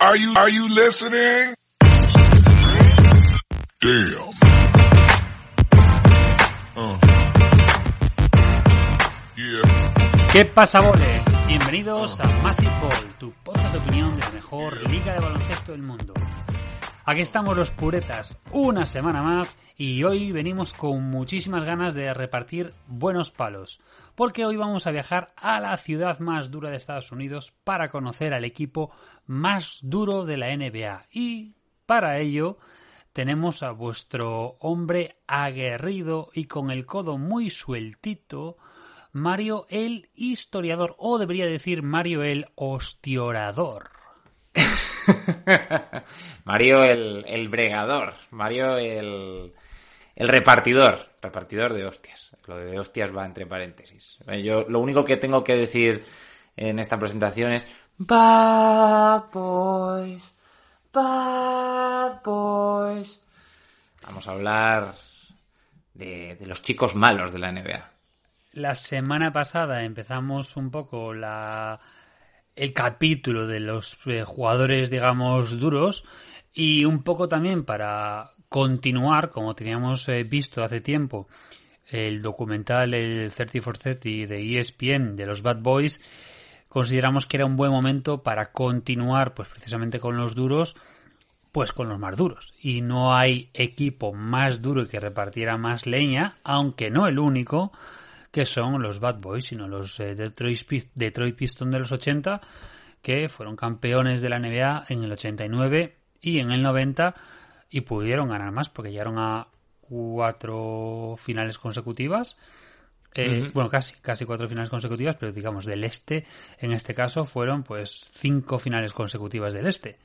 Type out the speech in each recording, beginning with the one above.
Are you, are you listening? Damn. Uh. Yeah. ¿Qué pasa, boles? Bienvenidos a Massive Ball, tu podcast de opinión de la mejor liga de baloncesto del mundo. Aquí estamos los puretas, una semana más, y hoy venimos con muchísimas ganas de repartir buenos palos, porque hoy vamos a viajar a la ciudad más dura de Estados Unidos para conocer al equipo más duro de la NBA. Y para ello tenemos a vuestro hombre aguerrido y con el codo muy sueltito, Mario el historiador, o debería decir Mario el ostiorador. Mario el, el bregador, Mario el, el repartidor, repartidor de hostias. Lo de hostias va entre paréntesis. Eh, Yo lo único que tengo que decir en esta presentación es Bad Boys, Bad Boys. Vamos a hablar de, los chicos malos de la NBA. La semana pasada empezamos un poco la el capítulo de los eh, jugadores, digamos, duros y un poco también para continuar, como teníamos eh, visto hace tiempo, el documental el 30 for 30 de ESPN de los Bad Boys, consideramos que era un buen momento para continuar, pues precisamente con los duros, pues con los más duros. Y no hay equipo más duro y que repartiera más leña, aunque no el único, que son los Bad Boys, sino los eh, Detroit, Pist- Detroit Pistons de los 80, que fueron campeones de la NBA en el 89 y en el 90 y pudieron ganar más porque llegaron a cuatro finales consecutivas. Eh. Bueno, casi, casi cuatro finales consecutivas, pero digamos del este, en este caso fueron pues cinco finales consecutivas del este.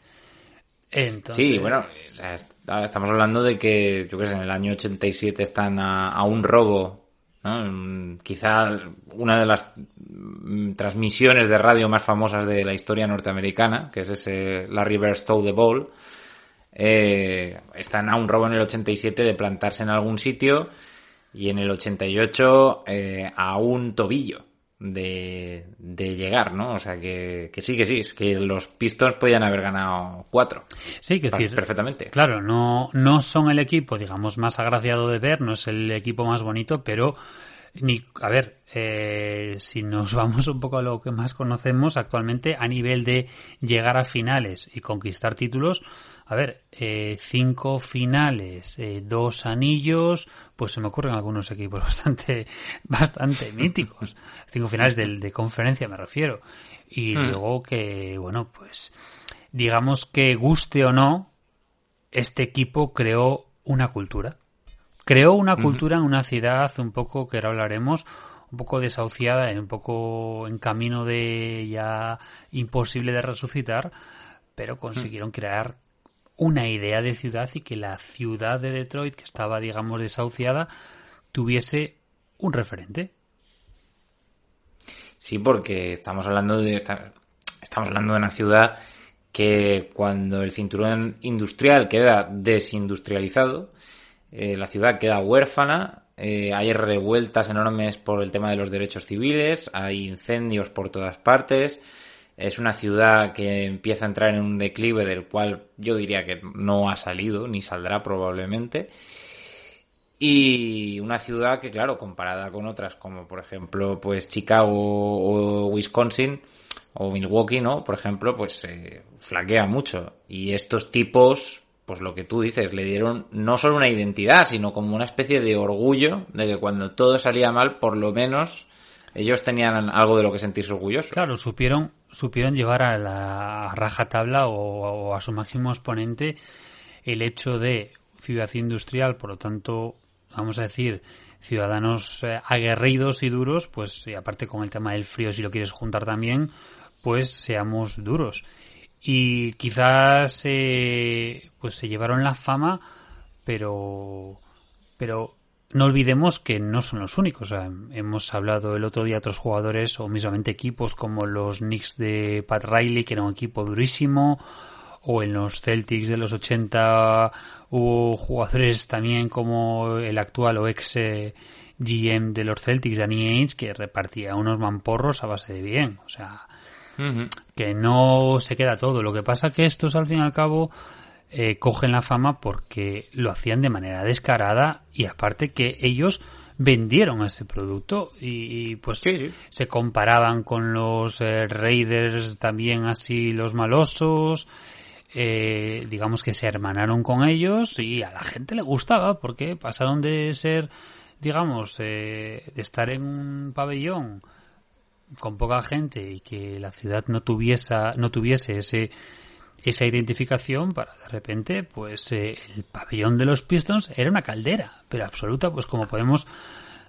Entonces, Sí, bueno, o sea, est- ahora estamos hablando de que, yo qué sé, en el año 87 están a, a un robo, ¿no? Mm, Quizá una de las mm, transmisiones de radio más famosas de la historia norteamericana, que es ese Larry Bird Stole the Ball, eh, están a un robo en el 87 de plantarse en algún sitio y en el 88 eh, a un tobillo de, de llegar, ¿no? O sea que, que sí, que sí, es que los Pistons podían haber ganado cuatro. sí, que decir, Perfectamente. Claro, no, no son el equipo, digamos, más agraciado de ver, no es el equipo más bonito, pero ni, a ver, eh, si nos vamos un poco a lo que más conocemos actualmente a nivel de llegar a finales y conquistar títulos, a ver, eh, cinco finales, eh, dos anillos, pues se me ocurren algunos equipos bastante, bastante míticos. Cinco finales del- de, conferencia me refiero. Y Mm. luego que, bueno, pues digamos que guste o no, este equipo creó una cultura. Creó una cultura en una ciudad un poco, que ahora hablaremos, un poco desahuciada, un poco en camino de ya imposible de resucitar, pero consiguieron crear una idea de ciudad y que la ciudad de Detroit, que estaba, digamos, desahuciada, tuviese un referente. Sí, porque estamos hablando de esta- estamos hablando de una ciudad que cuando el cinturón industrial queda desindustrializado, eh, la ciudad queda huérfana, eh, hay revueltas enormes por el tema de los derechos civiles, hay incendios por todas partes, es una ciudad que empieza a entrar en un declive del cual yo diría que no ha salido ni saldrá probablemente. Y una ciudad que, claro, comparada con otras como por ejemplo pues Chicago o Wisconsin o Milwaukee, ¿no? Por ejemplo, pues eh, flaquea mucho. Y estos tipos, pues lo que tú dices, le dieron no solo una identidad, sino como una especie de orgullo de que cuando todo salía mal, por lo menos ellos tenían algo de lo que sentirse orgullosos. Claro, supieron, supieron llevar a la rajatabla o, o a su máximo exponente el hecho de ciudad industrial, por lo tanto, vamos a decir, ciudadanos eh, aguerridos y duros, pues aparte con el tema del frío, si lo quieres juntar también, pues seamos duros. y quizás eh, pues se llevaron la fama, pero pero no olvidemos que no son los únicos. hemos hablado el otro día de otros jugadores o mismamente equipos como los Knicks de Pat Riley, que era un equipo durísimo, o en los Celtics de los 80 hubo jugadores también como el actual o ex eh, GM de los Celtics, Danny Ainge, que repartía unos mamporros a base de bien. O sea, que no se queda todo. Lo que pasa que estos al fin y al cabo eh, cogen la fama porque lo hacían de manera descarada y aparte que ellos vendieron ese producto y, pues se comparaban con los eh, Raiders también así los malosos eh, digamos que se hermanaron con ellos y a la gente le gustaba porque pasaron de ser digamos de estar en un pabellón con poca gente y que la ciudad no tuviese no tuviese ese esa identificación para de repente, pues eh, el pabellón de los Pistons era una caldera, pero absoluta, pues como podemos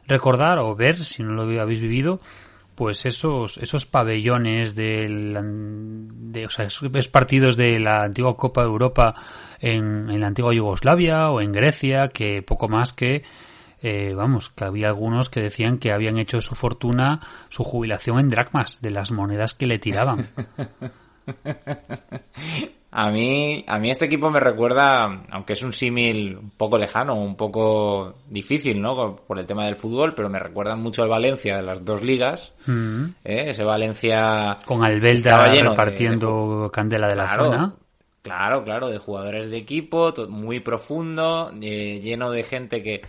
recordar o ver, si no lo habéis vivido, pues esos esos pabellones del, de, o sea, esos partidos de la antigua Copa de Europa en, en la antigua Yugoslavia o en Grecia, que poco más que eh, vamos, que había algunos que decían que habían hecho su fortuna, su jubilación en dracmas, de las monedas que le tiraban. A mí, a mí este equipo me recuerda, aunque es un símil un poco lejano, un poco difícil, ¿no? Por el tema del fútbol, pero me recuerda mucho al Valencia de las dos ligas. Mm. ¿eh? Ese Valencia... Con Albelda repartiendo candela de la zona. Claro, claro, de jugadores de equipo, muy profundo, eh, lleno de gente que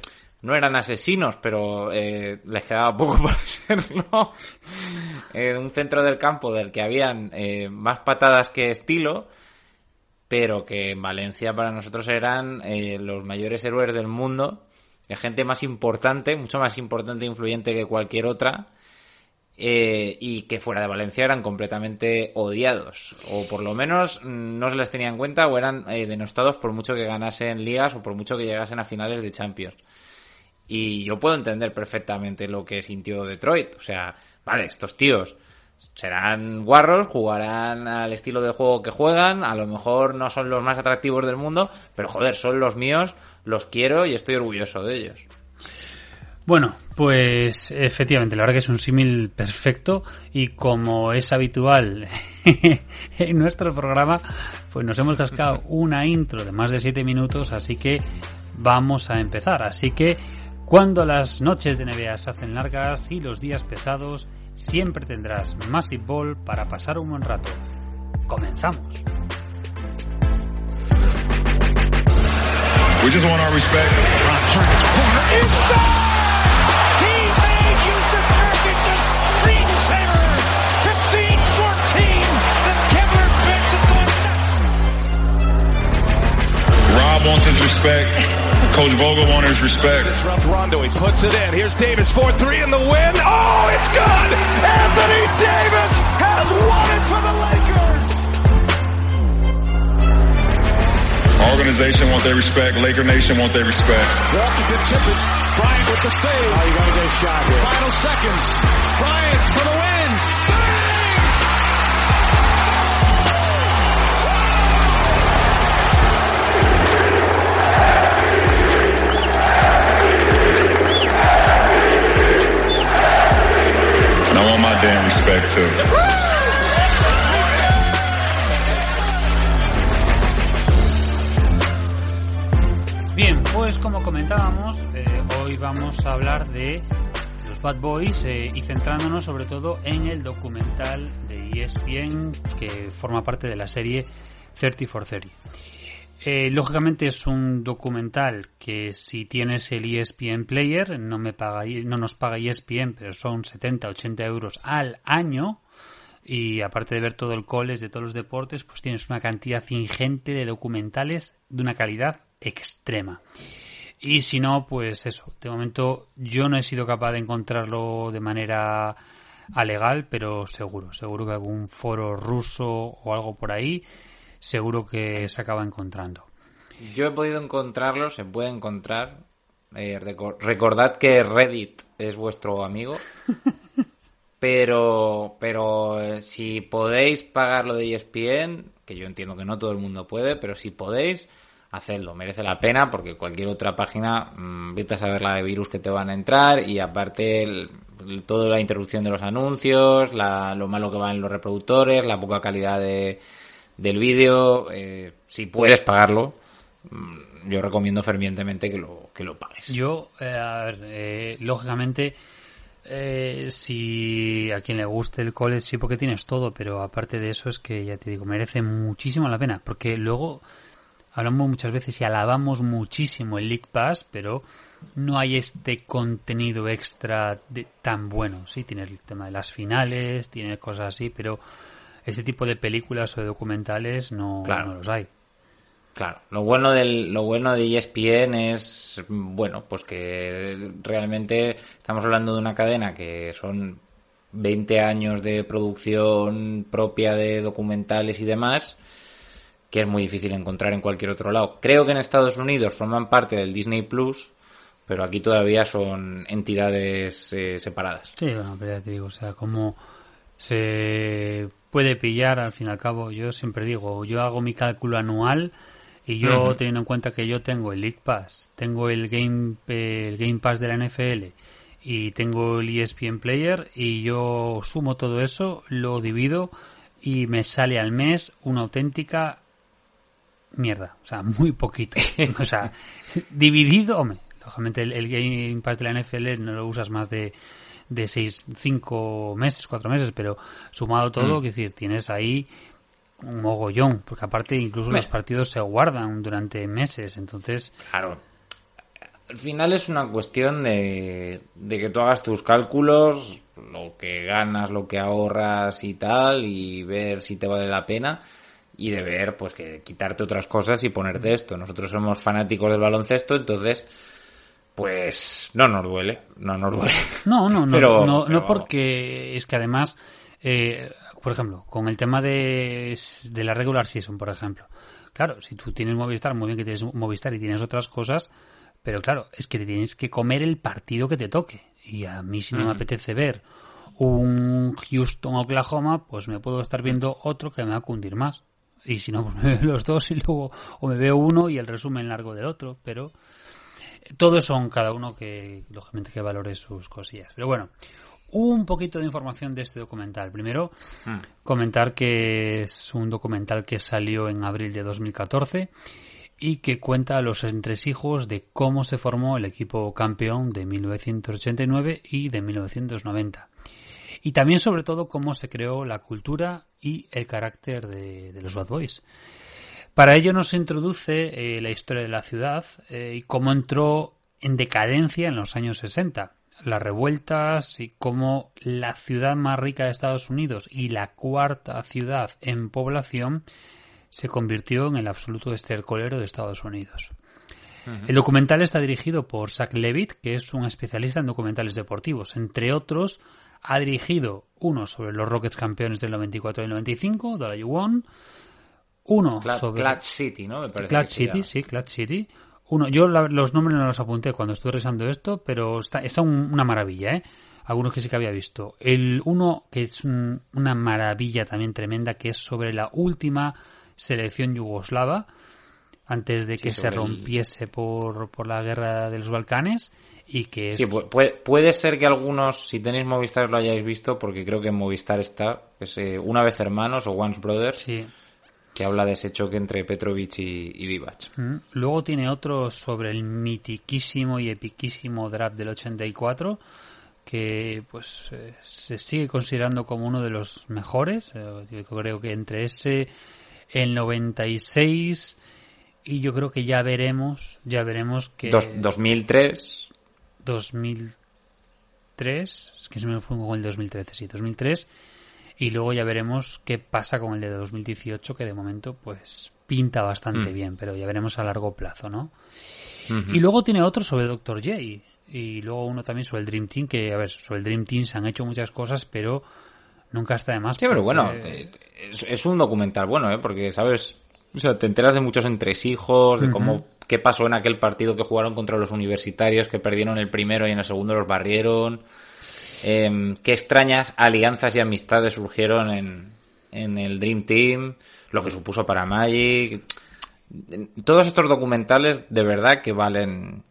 no eran asesinos, pero eh, les quedaba poco para serlo. en un centro del campo del que habían eh, más patadas que estilo, pero que en Valencia para nosotros eran eh, los mayores héroes del mundo, de gente más importante, mucho más importante e influyente que cualquier otra. y que fuera de Valencia eran completamente odiados, o por lo menos mm, no se les tenía en cuenta o eran denostados por mucho que ganasen ligas o por mucho que llegasen a finales de Champions. Y yo puedo entender perfectamente lo que sintió Detroit. O sea, vale, estos tíos serán guarros, jugarán al estilo de juego que juegan, a lo mejor no son los más atractivos del mundo, pero joder, son los míos, los quiero y estoy orgulloso de ellos. Bueno, pues efectivamente, la verdad que es un símil perfecto y como es habitual en nuestro programa, pues nos hemos cascado una intro de más de 7 minutos, así que vamos a empezar. Así que cuando las noches de NBA se hacen largas y los días pesados, siempre tendrás Massive Ball para pasar un buen rato. Comenzamos. We just want our respect. He made Yusuf Nurkic a screensaver. 15-14. The Kevlar bench is going nuts. Rob wants his respect. Coach Vogel won his respect. Disrupt Rondo. He puts it in. Here's Davis 4-3 in the win. Oh, it's good. Anthony Davis has won it for the Lakers. Organization want their respect. Laker Nation want their respect. Walking to tip it. Bryant with the save. Oh, you got to get a shot here. Final seconds. Bryant for the win. Bien, pues como comentábamos, eh, hoy vamos a hablar de los Bad Boys eh, y centrándonos sobre todo en el documental de ESPN que forma parte de la serie 30 for 30. Eh, lógicamente es un documental que si tienes el ESPN Player, no, me paga, no nos paga ESPN, pero son 70-80 euros al año. Y aparte de ver todo el college de todos los deportes, pues tienes una cantidad ingente de documentales de una calidad extrema. Y si no, pues eso, de momento yo no he sido capaz de encontrarlo de manera legal, pero seguro, seguro que algún foro ruso o algo por ahí seguro que se acaba encontrando. Yo he podido encontrarlo, se puede encontrar. Eh, recordad que Reddit es vuestro amigo. pero, pero eh, si podéis pagar lo de ESPN, que yo entiendo que no todo el mundo puede, pero si podéis, hacedlo, merece la pena porque cualquier otra página, mmm, vete a saber la de virus que te van a entrar y aparte el, el, toda la interrupción de los anuncios, la, lo malo que van los reproductores, la poca calidad de, del vídeo, eh, si puedes pagarlo, mmm, yo recomiendo fervientemente que lo, que lo pagues. Yo, eh, a ver, eh, lógicamente eh, si a quien le guste el college sí porque tienes todo, pero aparte de eso es que ya te digo, merece muchísimo la pena, porque luego hablamos muchas veces y alabamos muchísimo el League Pass, pero no hay este contenido extra de, tan bueno, sí, tienes el tema de las finales, tienes cosas así, pero ese tipo de películas o de documentales no, Claro. no los hay. Claro, lo bueno del, lo bueno de ESPN es, bueno, pues que realmente estamos hablando de una cadena que son 20 años de producción propia de documentales y demás, que es muy difícil encontrar en cualquier otro lado. Creo que en Estados Unidos forman parte del Disney Plus, pero aquí todavía son entidades eh, separadas. Sí, bueno, pero ya te digo, o sea, como se puede pillar al fin y al cabo, yo siempre digo, yo hago mi cálculo anual y yo teniendo en cuenta que yo tengo el League Pass, tengo el Game el Game Pass de la NFL y tengo el ESPN Player y yo sumo todo eso, lo divido y me sale al mes una auténtica mierda, o sea, muy poquito. o sea, dividido, hombre, lógicamente el, el Game Pass de la NFL no lo usas más de de seis, cinco meses, cuatro meses, pero sumado todo, Mm. que decir, tienes ahí un mogollón, porque aparte incluso Me- los partidos se guardan durante meses, entonces, Claro. Al final es una cuestión de, de que tú hagas tus cálculos, lo que ganas, lo que ahorras y tal, y ver si te vale la pena, y de ver, pues, que quitarte otras cosas y ponerte esto. Nosotros somos fanáticos del baloncesto, entonces, pues, no nos duele, no nos duele. No, no, no, Pero- no, pero- no porque es que además, eh, por ejemplo, con el tema de, de la regular season, por ejemplo, claro, si tú tienes Movistar, muy bien que tienes Movistar y tienes otras cosas, pero claro, es que te tienes que comer el partido que te toque. Y a mí si no me Ujú. apetece ver un Houston Oklahoma, pues me puedo estar viendo otro que me va a cundir más. Y si no, pues me veo los dos y luego o me veo uno y el resumen largo del otro, pero todo eso son cada uno que, lógicamente, que valore sus cosillas. Pero bueno, un poquito de información de este documental. Primero, Mm. comentar que es un documental que salió en abril de 2014 y que cuenta los entresijos de cómo se formó el equipo campeón de 1989 y de 1990. Y también, sobre todo, cómo se creó la cultura y el carácter de, de los Bad Boys. Para ello nos introduce eh, la historia de la ciudad eh, y cómo entró en decadencia en los años 60. Las revueltas y cómo la ciudad más rica de Estados Unidos y la cuarta ciudad en población se convirtió en el absoluto estercolero de Estados Unidos. El documental está dirigido por Zach Levitt, que es un especialista en documentales deportivos. Entre otros, ha dirigido uno sobre los Rockets campeones del 94 y el 95, Dollar You Won, uno sobre Clutch City, ¿no? Me parece se City, sí, Clutch City. Uno, yo la- los nombres no los apunté cuando estuve revisando esto, pero está, está un- una maravilla, ¿eh? Algunos que sí que había visto. El uno que es un- una maravilla también tremenda, que es sobre la última selección yugoslava, antes de que se el- rompiese por, por la guerra de los Balcanes, y que es Sí, pu- puede, puede ser que algunos, si tenéis Movistar, lo hayáis visto, porque creo que en Movistar está, es eh, Una vez Hermanos o Once Brothers, sí. Que habla de ese choque entre Petrovic y, y Divac. Mm. Luego tiene otro sobre el mitiquísimo y epiquísimo draft del 84 que pues eh, se sigue considerando como uno de los mejores. Eh, yo creo que entre ese, el 96 y yo creo que ya veremos, ya veremos que Dos- 2003, 2003, es que se me fue con el 2013, sí, 2003 y luego ya veremos qué pasa con el de 2018 que de momento pues pinta bastante Mm. bien, pero ya veremos a largo plazo, ¿no? Y luego tiene otro sobre Dr. J. Y luego uno también sobre el Dream Team, que, a ver, sobre el Dream Team se han hecho muchas cosas, pero nunca está de más. Sí, pero bueno, te- es, es un documental bueno, ¿eh? Porque, ¿sabes? O sea, te enteras de muchos entresijos, de cómo, qué pasó en aquel partido que jugaron contra los universitarios, que perdieron el primero y en el segundo los barrieron. Em, qué extrañas alianzas y amistades surgieron en, en el Dream Team, lo que supuso para Magic. Todos estos documentales de verdad que valen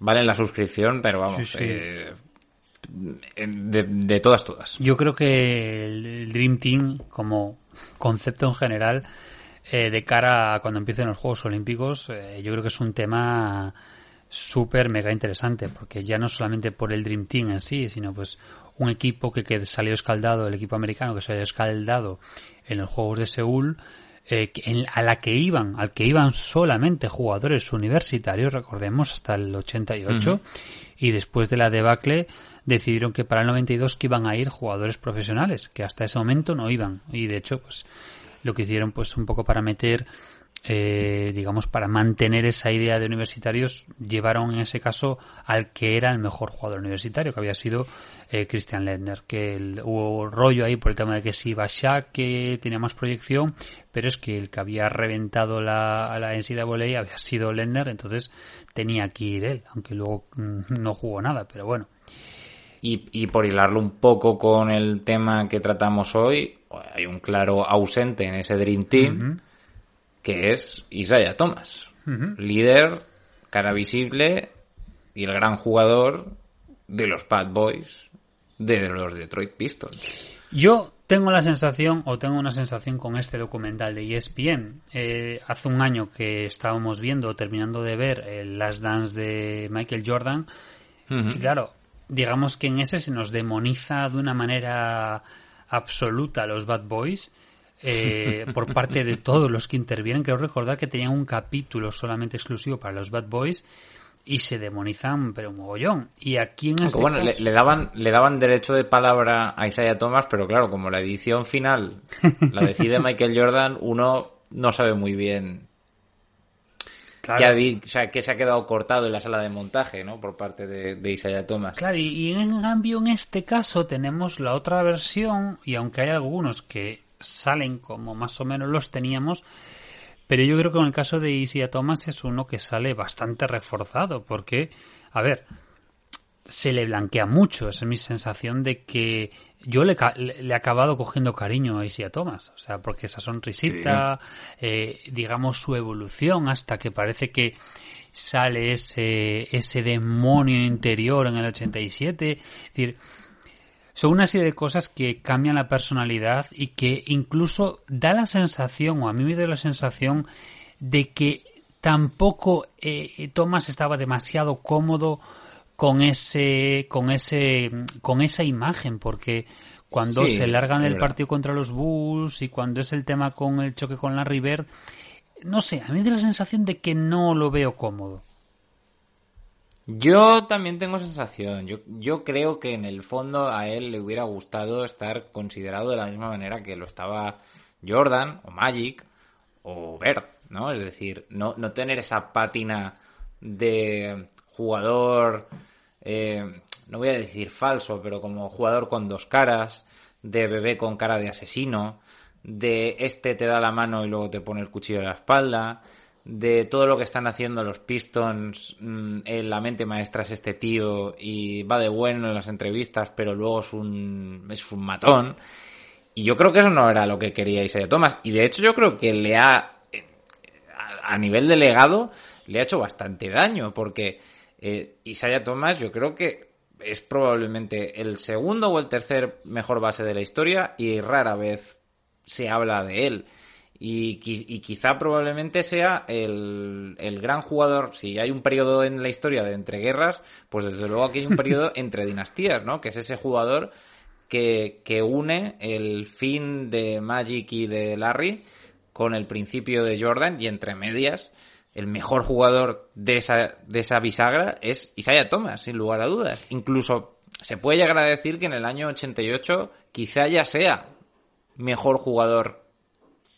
valen la suscripción, pero vamos, eh, de, de, todas, todas. Yo creo que el Dream Team, como concepto en general, eh, de cara a cuando empiecen los Juegos Olímpicos, eh, yo creo que es un tema súper mega interesante, porque ya no solamente por el Dream Team en sí, sino pues un equipo que, que salió escaldado, el equipo americano que salió escaldado en los Juegos de Seúl, eh, a la que iban, al que iban solamente jugadores universitarios, recordemos, hasta el 88, y después de la debacle decidieron que para el 92 que iban a ir jugadores profesionales, que hasta ese momento no iban, y de hecho, pues lo que hicieron pues un poco para meter eh, digamos, para mantener esa idea de universitarios, llevaron en ese caso al que era el mejor jugador universitario, que había sido eh, Christian Lendner, que el, hubo rollo ahí por el tema de que si iba Shaq, que tenía más proyección, pero es que el que había reventado la, la NCAA había sido Lendner, entonces tenía que ir él, aunque luego mm, no jugó nada, pero bueno. Y, y por hilarlo un poco con el tema que tratamos hoy, hay un claro ausente en ese Dream Team, que es Isaiah Thomas, líder, cara visible y el gran jugador de los Bad Boys de los Detroit Pistons. Yo tengo la sensación, o tengo una sensación con este documental de ESPN. Eh, hace un año que estábamos viendo, terminando de ver el Last Dance de Michael Jordan. Y claro, digamos que en ese se nos demoniza de una manera absoluta a los Bad Boys. Eh, por parte de todos los que intervienen. Quiero recordar que tenían un capítulo solamente exclusivo para los Bad Boys y se demonizan pero un mogollón. Y aquí en este bueno, le, daban le daban derecho de palabra a Isaiah Thomas, pero claro, como la edición final la decide Michael Jordan, uno no sabe muy bien que, o sea, que se ha quedado cortado en la sala de montaje, ¿no? Por parte de, Isaiah Thomas. Claro, y, y en cambio en este caso tenemos la otra versión y aunque hay algunos que salen como más o menos los teníamos, pero yo creo que en el caso de Isia Thomas es uno que sale bastante reforzado, porque, a ver, se le blanquea mucho. Esa es mi sensación de que yo le, he acabado cogiendo cariño a Isia Thomas. O sea, porque esa sonrisita, eh, digamos, su evolución hasta que parece que sale ese, ese demonio interior en el 87. Es decir, son una serie de cosas que cambian la personalidad y que incluso da la sensación, o a mí me da la sensación, de que tampoco eh, Thomas estaba demasiado cómodo con ese, con ese, con esa imagen, porque cuando se largan el partido contra los Bulls y cuando es el tema con el choque con la River, no sé, a mí me da la sensación de que no lo veo cómodo. Yo también tengo sensación. Yo, creo que en el fondo a él le hubiera gustado estar considerado de la misma manera que lo estaba Jordan o Magic o Bert, ¿no? Es decir, no, no tener esa pátina de jugador, eh, no voy a decir falso, pero como jugador con dos caras, de bebé con cara de asesino, de este te da la mano y luego te pone el cuchillo en la espalda, de todo lo que están haciendo los Pistons, mm, en la mente maestra es este tío y va de bueno en las entrevistas, pero luego es un, es un matón. Y yo creo que eso no era lo que quería Isaiah Thomas. Y de hecho yo creo que le ha, a nivel de legado, le ha hecho bastante daño, porque eh, Isaiah Thomas yo creo que es probablemente el segundo o el tercer mejor base de la historia y rara vez se habla de él. Y, quizá probablemente sea el, gran jugador, si hay un periodo en la historia de entreguerras, pues desde luego aquí hay un periodo entre dinastías, ¿no? Que es ese jugador que, que une el fin de Magic y de Larry con el principio de Jordan y entre medias el mejor jugador de esa, de esa bisagra es Isaiah Thomas, sin lugar a dudas. Incluso se puede llegar a decir que en el año 88 quizá ya sea mejor jugador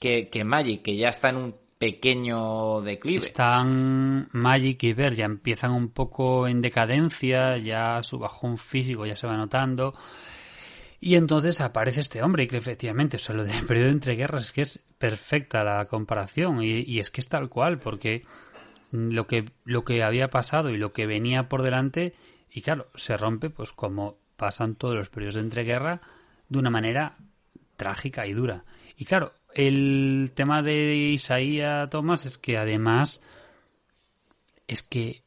que, Magic, que ya está en un pequeño declive. Están Magic y Ver, ya empiezan un poco en decadencia, ya su bajón físico ya se va notando. Y entonces aparece este hombre y que efectivamente, o lo del periodo entre guerras es que es perfecta la comparación y, y, es que es tal cual, porque lo que, lo que había pasado y lo que venía por delante, y claro, se rompe pues como pasan todos los periodos de entreguerra de una manera trágica y dura. Y claro, el tema de Isaías Thomas es que además es que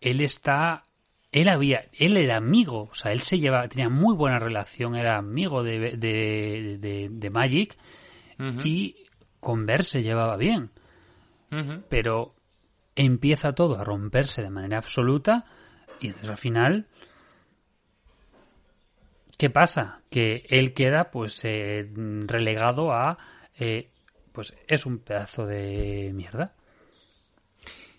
él está él había él era amigo o sea él se llevaba tenía muy buena relación era amigo de, de, de, Magic y con Ver se llevaba bien. Pero empieza todo a romperse de manera absoluta y entonces al final ¿qué pasa? que él queda pues eh, relegado a eh, pues es un pedazo de mierda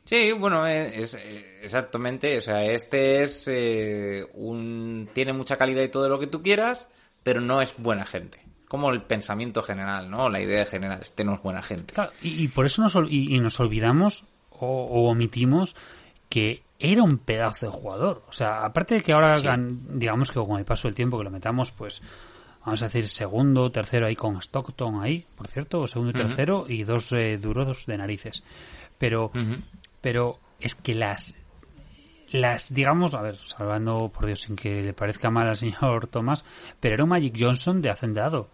Sí, bueno, es, exactamente, o sea, este es eh, un tiene mucha calidad y todo lo que tú quieras, pero no es buena gente. Como el pensamiento general, ¿no? La idea general, este no es buena gente. y, por eso nos, y, nos olvidamos o, omitimos que era un pedazo de jugador. O sea, aparte de que ahora, digamos que con el paso del tiempo que lo metamos, pues vamos a decir segundo, tercero ahí con Stockton ahí, por cierto, segundo y tercero, y dos eh, duros de narices. Pero pero es que las las digamos a ver salvando por Dios sin que le parezca mal al señor Thomas pero era un Magic Johnson de hacendado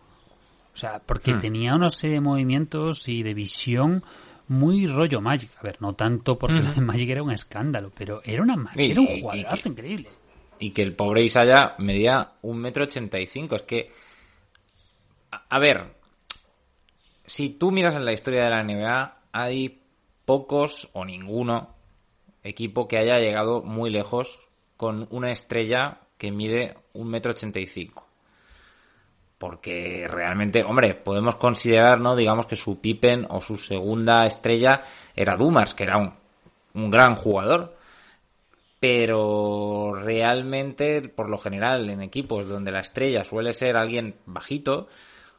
o sea porque hmm. tenía una serie de movimientos y de visión muy rollo Magic a ver no tanto porque hmm. Magic era un escándalo pero era una era un jugadorazo increíble y que el pobre Isaya medía un metro ochenta y cinco es que a ver si tú miras en la historia de la NBA hay pocos o ninguno equipo que haya llegado muy lejos con una estrella que mide un metro ochenta y cinco. Porque realmente, hombre, podemos considerar, ¿no? Digamos que su Pippen o su segunda estrella era Dumas, que era un, un gran jugador. Pero realmente, por lo general, en equipos donde la estrella suele ser alguien bajito,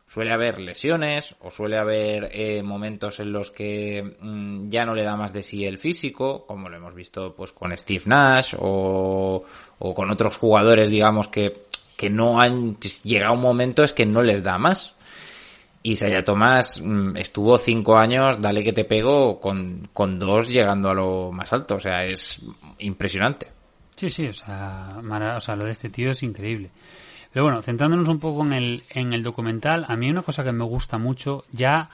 suele haber lesiones o suele haber eh, momentos en los que mm, ya no le da más de sí el físico, como lo hemos visto pues con Steve Nash o, o con otros jugadores, digamos, que, que no han llegado un momento es que no les da más. Y Saya Tomás mm, estuvo cinco años, dale que te pego, con, con dos llegando a lo más alto. O sea, es impresionante. Sí, sí, o sea, o sea, lo de este tío es increíble. Pero bueno, centrándonos un poco en el, en el documental, a mí una cosa que me gusta mucho, ya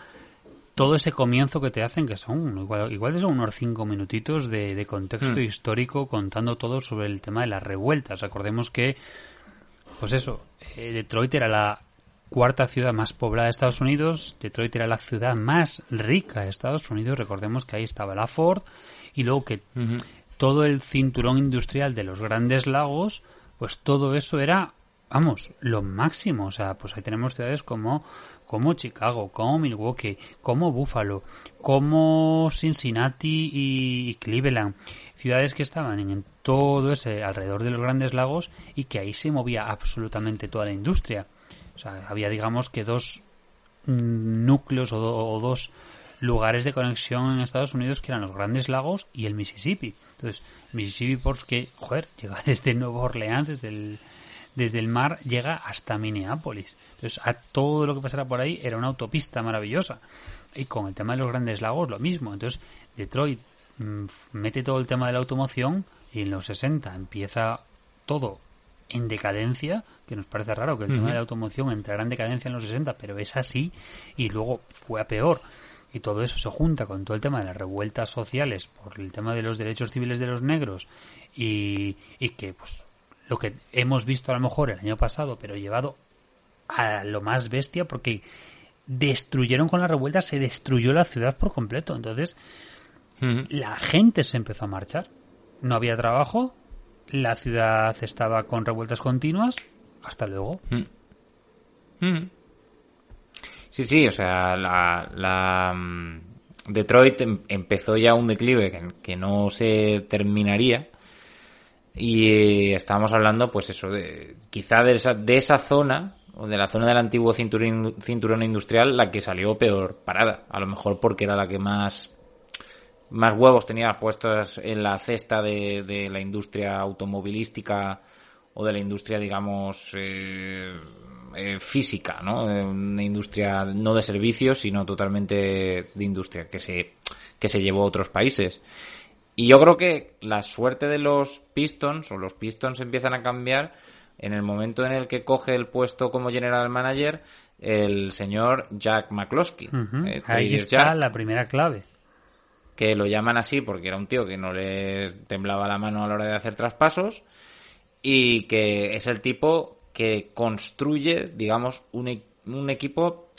todo ese comienzo que te hacen, que son igual, igual son unos cinco minutitos de, contexto hmm. histórico contando todo sobre el tema de las revueltas. Recordemos que, pues eso, eh, Detroit era la cuarta ciudad más poblada de Estados Unidos, Detroit era la ciudad más rica de Estados Unidos, recordemos que ahí estaba la Ford, y luego que todo el cinturón industrial de los grandes lagos, pues todo eso era vamos, lo máximo. O sea, pues ahí tenemos ciudades como, como Chicago, como Milwaukee, como Buffalo, como Cincinnati y Cleveland. Ciudades que estaban en todo ese alrededor de los grandes lagos y que ahí se movía absolutamente toda la industria. O sea, había digamos que dos núcleos o, dos lugares de conexión en Estados Unidos que eran los Grandes Lagos y el Mississippi. Entonces, Mississippi porque, joder, llega desde Nueva Orleans, desde el, desde el mar llega hasta Minneapolis. Entonces, a todo lo que pasara por ahí era una autopista maravillosa. Y con el tema de los grandes lagos, lo mismo. Entonces, Detroit mm, mete todo el tema de la automoción y en los 60 empieza todo en decadencia, que nos parece raro que el tema de la automoción entrara en decadencia en los 60, pero es así y luego fue a peor. Y todo eso se junta con todo el tema de las revueltas sociales por el tema de los derechos civiles de los negros y, y que pues lo que hemos visto a lo mejor el año pasado, pero llevado a lo más bestia porque destruyeron con la revuelta, se destruyó la ciudad por completo. Entonces, la gente se empezó a marchar. No había trabajo, la ciudad estaba con revueltas continuas. Hasta luego. Sí, sí, o sea, la, mm, Detroit em, empezó ya un declive que no se terminaría y estábamos hablando, pues eso, de, quizá de esa, de esa zona, o de la zona del antiguo cinturón, cinturón industrial, la que salió peor parada. A lo mejor porque era la que más, más huevos tenía puestos en la cesta de, de la industria automovilística o de la industria, digamos, eh, eh, física, ¿no? Una industria no de servicios, sino totalmente de industria que se, que se llevó a otros países. Y yo creo que la suerte de los Pistons, o los Pistons empiezan a cambiar en el momento en el que coge el puesto como general manager el señor Jack McCloskey. Ujú. Eh, Ahí Trader está Jack, la primera clave. que lo llaman así porque era un tío que no le temblaba la mano a la hora de hacer traspasos y que es el tipo que construye, digamos, un, e- un equipo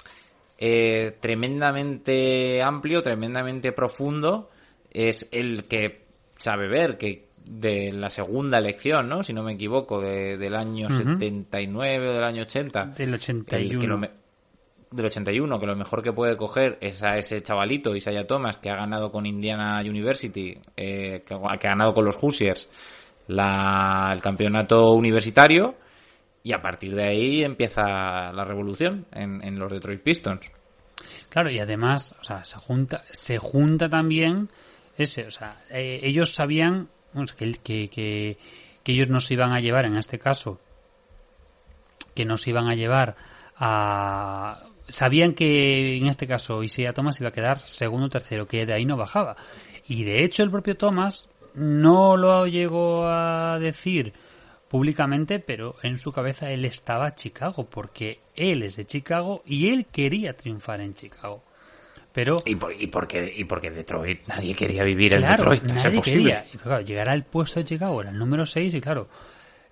eh, tremendamente amplio, tremendamente profundo. Es el que sabe ver que de la segunda elección, ¿no? Si no me equivoco, de- del año Ujú. 79 o del año 80. Del el 81. que lo me- del 81, que lo mejor que puede coger es a ese chavalito, Isaiah Thomas, que ha ganado con Indiana University, eh, que, ha- que ha ganado con los Hoosiers la- el campeonato universitario, y a partir de ahí empieza la revolución en, en los Detroit Pistons. Claro, y además, o sea, se junta, se junta también ese, o sea, eh, ellos sabían que, que, ellos no se iban a llevar, en este caso, que no se iban a llevar a... Sabían que en este caso Isaiah Thomas iba a quedar segundo o tercero, que de ahí no bajaba. Y de hecho el propio Thomas no lo llegó a decir públicamente, pero en su cabeza él estaba Chicago, porque él es de Chicago y él quería triunfar en Chicago. Pero Y, por- y porque, y porque Detroit, nadie quería vivir en Detroit, ser nadie posible. quería. Y, claro, llegar al puesto de Chicago era el número 6 y claro,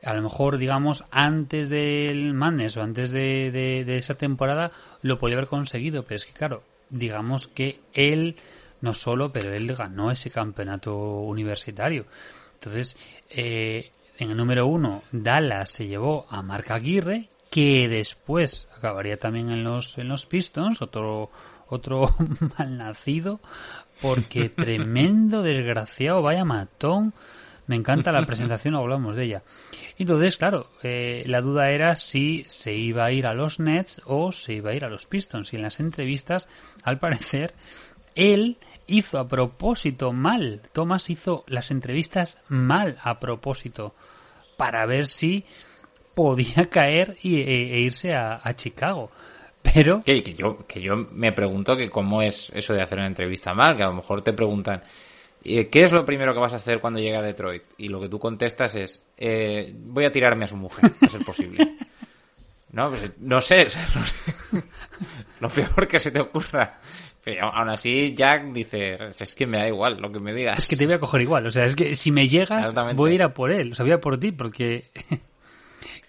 a lo mejor, digamos, antes del Madness o antes de, de- de esa temporada lo podía haber conseguido, pero es que claro, digamos que él, no solo, pero él ganó ese campeonato universitario. Entonces, eh, en el número uno, Dallas se llevó a Marc Aguirre, que después acabaría también en los, en los Pistons, otro, otro malnacido, porque tremendo desgraciado, vaya matón. Me encanta la presentación, hablamos de ella. Entonces, claro, eh, la duda era si se iba a ir a los Nets o se iba a ir a los Pistons. Y en las entrevistas, al parecer, él hizo a propósito mal. Thomas hizo las entrevistas mal a propósito para ver si podía caer y, e, e irse a, a Chicago. Pero Que, que yo, que yo me pregunto que cómo es eso de hacer una entrevista mal, que a lo mejor te preguntan, eh, ¿qué es lo primero que vas a hacer cuando llegue a Detroit? Y lo que tú contestas es, eh, voy a tirarme a su mujer, a ser posible. No, pues, no sé, lo peor que se te ocurra. Pero aún así, Jack dice, es que me da igual lo que me digas. es que te voy a coger igual. O sea, es que si me llegas, voy a ir a por él. O sea, voy a por ti porque...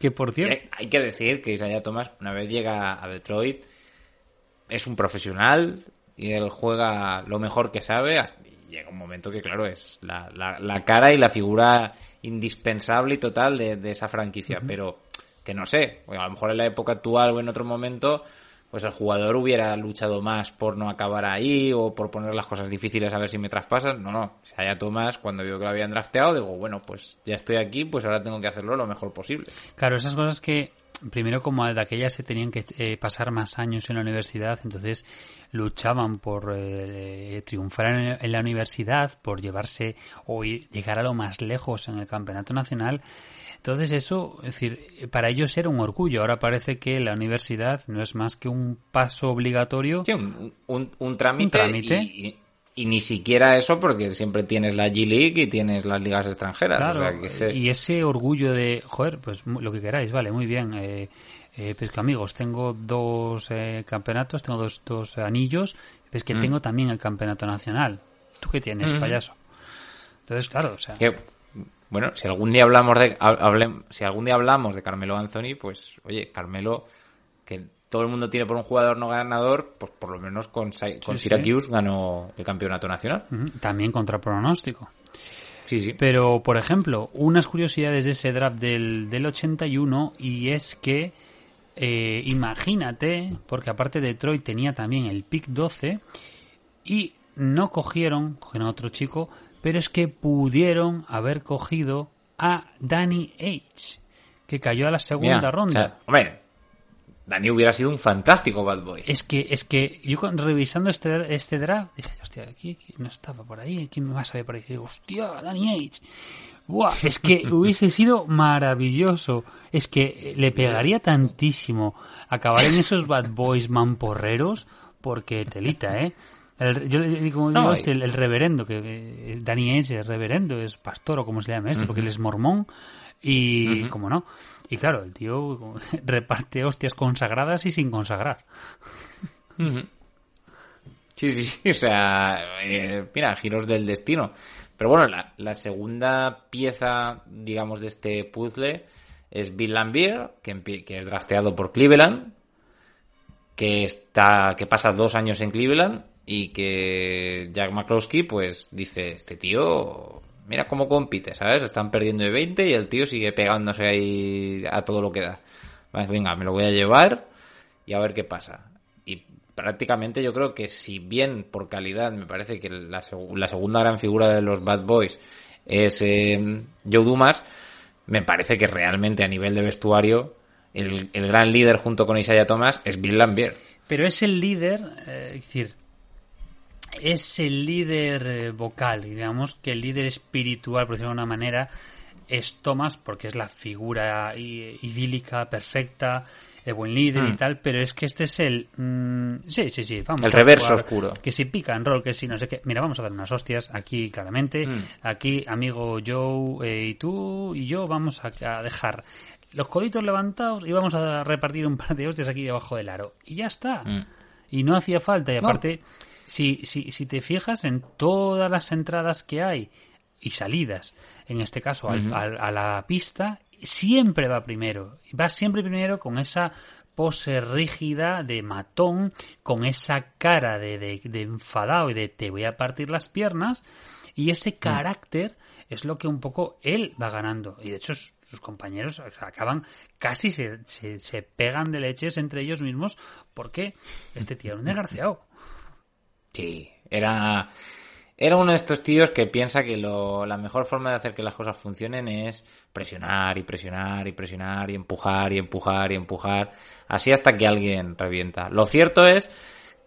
que por cierto... hay- que decir que Isaiah Thomas, una vez llega a Detroit, es un profesional y él juega lo mejor que sabe. y llega un momento que, claro, es la, la- la cara y la figura indispensable y total de, de esa franquicia. Pero que no sé, a lo mejor en la época actual o en otro momento, pues el jugador hubiera luchado más por no acabar ahí o por poner las cosas difíciles a ver si me traspasan. No, no. Isaiah Thomas, cuando vio que lo habían drafteado, digo, bueno, pues ya estoy aquí, pues ahora tengo que hacerlo lo mejor posible. Claro, esas cosas que primero como de aquellas se tenían que eh, pasar más años en la universidad, entonces luchaban por eh, triunfar en, en la universidad, por llevarse o ir- llegar a lo más lejos en el campeonato nacional. Entonces eso, es decir, para ellos era un orgullo. Ahora parece que la universidad no es más que un paso obligatorio. Sí, un, un, un trámite. Un trámite. Y, y- y ni siquiera eso, porque siempre tienes la G-League y tienes las ligas extranjeras. Claro, o sea, que y ese orgullo de, joder, pues lo que queráis, vale, muy bien. Eh, eh, pues que amigos, tengo dos eh, campeonatos, tengo dos, dos anillos, es que Mm. tengo también el campeonato nacional. ¿Tú qué tienes, Ujú. payaso? Entonces, claro, o sea, que, bueno, si algún día hablamos de si algún día hablamos de Carmelo Anthony, pues oye, Carmelo que todo el mundo tiene por un jugador no ganador, pues por lo menos con, con Sí, sí. Syracuse ganó el campeonato nacional. también contra pronóstico. Sí, sí. Pero, por ejemplo, unas curiosidades de ese draft del, del 81 y es que, eh, imagínate, porque aparte Detroit tenía también el pick 12 y no cogieron, cogieron a otro chico, pero es que pudieron haber cogido a Danny H, que cayó a la segunda Mira, ronda. o sea, hombre, Dani hubiera sido un fantástico bad boy. Es que, es que yo revisando este, este draft, dije, hostia, aquí, aquí no estaba por ahí, ¿quién me va a saber por ahí? Y digo, hostia, Danny H. Buah, es que hubiese sido maravilloso. Es que le pegaría tantísimo acabar en esos bad boys mamporreros, porque telita, ¿eh? El- yo le digo, No, digo, y- este, el, el reverendo, que Danny H, el reverendo, es pastor o como se llama esto, porque él es mormón. Y, como no. Y claro, el tío reparte hostias consagradas y sin consagrar. Sí, sí, o sea, eh, mira, giros del destino. Pero bueno, la, la, segunda pieza, digamos, de este puzzle es Bill Lambier, que, que es drafteado por Cleveland, que está, que pasa dos años en Cleveland y que Jack McCloskey, pues, dice, este tío, mira cómo compite, ¿sabes? Están perdiendo de 20 y el tío sigue pegándose ahí a todo lo que da. Venga, me lo voy a llevar y a ver qué pasa. Y prácticamente yo creo que si bien por calidad me parece que la, segunda gran figura de los Bad Boys es eh, Joe Dumas, me parece que realmente a nivel de vestuario el, el gran líder junto con Isaiah Thomas es Bill Lambier. Pero es el líder, eh, es decir, es el líder eh, vocal, digamos que el líder espiritual, por decirlo de una manera, es Thomas porque es la figura idílica, perfecta, de buen líder y mm. tal, pero es que este es el... Mm, sí, sí, sí, vamos. El reverso oscuro. Que si pica en rol, que si no sé qué. Mira, vamos a dar unas hostias aquí claramente. Mm. Aquí, amigo Joe eh, y tú y yo vamos a, dejar los coditos levantados y vamos a repartir un par de hostias aquí debajo del aro. Y ya está. Y no hacía falta. Y aparte, si, si, si te fijas en todas las entradas que hay y salidas, en este caso a la pista, siempre va primero. Va siempre primero con esa pose rígida de matón, con esa cara de, de, enfadado y de te voy a partir las piernas. Y ese mm. carácter es lo que un poco él va ganando. Y de hecho sus compañeros acaban casi se, se, pegan de leches entre ellos mismos porque este tío era un desgraciado. Sí, era era uno de estos tíos que piensa que lo, la mejor forma de hacer que las cosas funcionen es presionar y presionar y presionar y empujar y empujar y empujar, así hasta que alguien revienta. Lo cierto es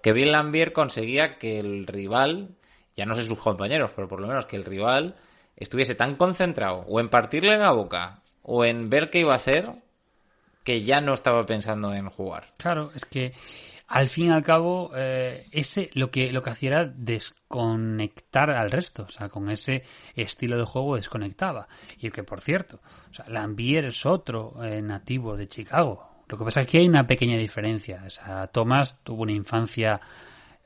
que Bill Lambier conseguía que el rival, ya no sé sus compañeros, pero por lo menos que el rival estuviese tan concentrado o en partirle la boca o en ver qué iba a hacer que ya no estaba pensando en jugar. Claro, es que al fin y al cabo, eh, ese lo que, lo que hacía era desconectar al resto. O sea, con ese estilo de juego desconectaba. Y que, por cierto, o sea, Lambier es otro eh, nativo de Chicago. Lo que pasa es que hay una pequeña diferencia. O sea, Thomas tuvo una infancia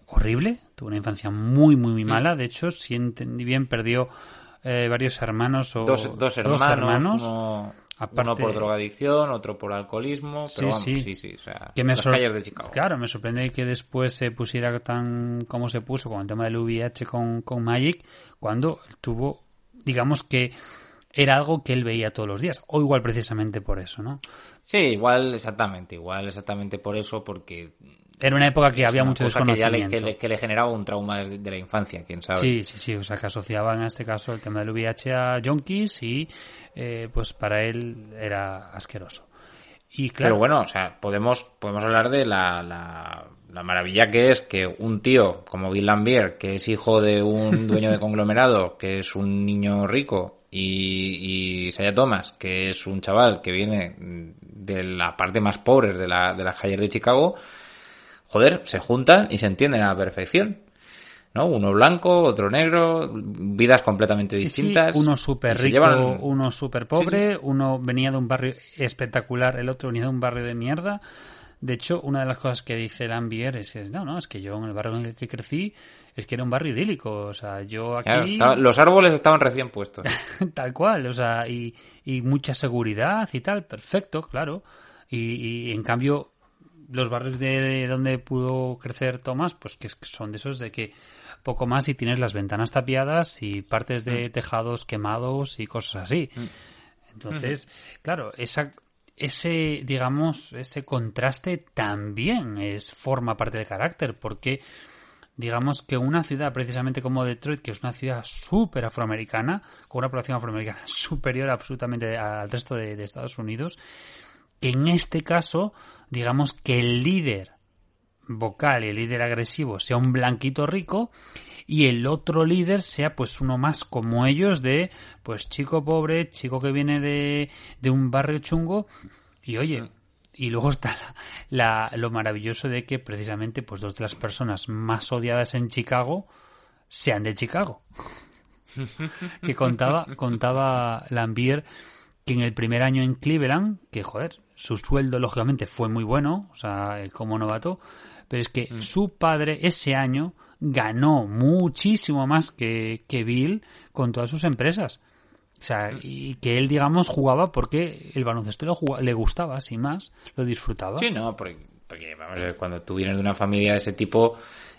horrible, tuvo una infancia muy, muy, muy mm. mala. De hecho, si entendí bien, perdió eh, varios hermanos o dos, dos hermanos, uno por drogadicción, otro por alcoholismo, pero sí, sí, sí, o sea, que me las calles de Chicago. Claro, me sorprende que después se pusiera tan como se puso con el tema del VIH con, con Magic, cuando tuvo, digamos que era algo que él veía todos los días, o igual precisamente por eso, ¿no? Sí, igual exactamente, igual exactamente por eso, porque era una época que había mucho desconocimiento. Que, le, que, le, generaba un trauma de, la infancia, quién sabe. Sí, sí, sí. O sea, que asociaba en este caso el tema del VIH a junkies y eh, pues para él era asqueroso. Y claro, Pero bueno, o sea, podemos, podemos hablar de la, la, maravilla que es que un tío como Bill Lambier, que es hijo de un dueño de conglomerado, que es un niño rico, y, y Saya Thomas, que es un chaval que viene de la parte más pobre de, la, de las calles de Chicago, joder, se juntan y se entienden a la perfección. ¿no? Uno blanco, otro negro, vidas completamente distintas. Uno súper rico, uno súper pobre, uno venía de un barrio espectacular, el otro venía de un barrio de mierda. De hecho, una de las cosas que dice Lambier es que, no, no, es que yo en el barrio en el que crecí es que era un barrio idílico, o sea, yo aquí... los árboles estaban recién puestos. tal cual, o sea, y, y mucha seguridad y tal, perfecto, claro. Y, y en cambio, los barrios de, donde pudo crecer Tomás, pues que son de esos de que poco más y tienes las ventanas tapiadas y partes de mm. tejados quemados y cosas así. Mm. Entonces, claro, esa ese digamos ese contraste también es forma parte del carácter porque digamos que una ciudad precisamente como Detroit que es una ciudad súper afroamericana con una población afroamericana superior absolutamente al resto de Estados Unidos que en este caso digamos que el líder vocal y el líder agresivo sea un blanquito rico y el otro líder sea pues uno más como ellos de pues chico pobre, chico que viene de, de un barrio chungo y oye, y luego está la, lo maravilloso de que precisamente pues dos de las personas más odiadas en Chicago sean de Chicago. que contaba, contaba Lambier que en el primer año en Cleveland, que joder, su sueldo lógicamente fue muy bueno, o sea, como novato, pero es que Mm. su padre ese año ganó muchísimo más que, que Bill con todas sus empresas. O sea, y que él, digamos, jugaba porque el baloncesto le, jugaba- le gustaba, sin más, lo disfrutaba. Sí, no, porque, porque, vamos a ver, cuando tú vienes de una familia de ese tipo,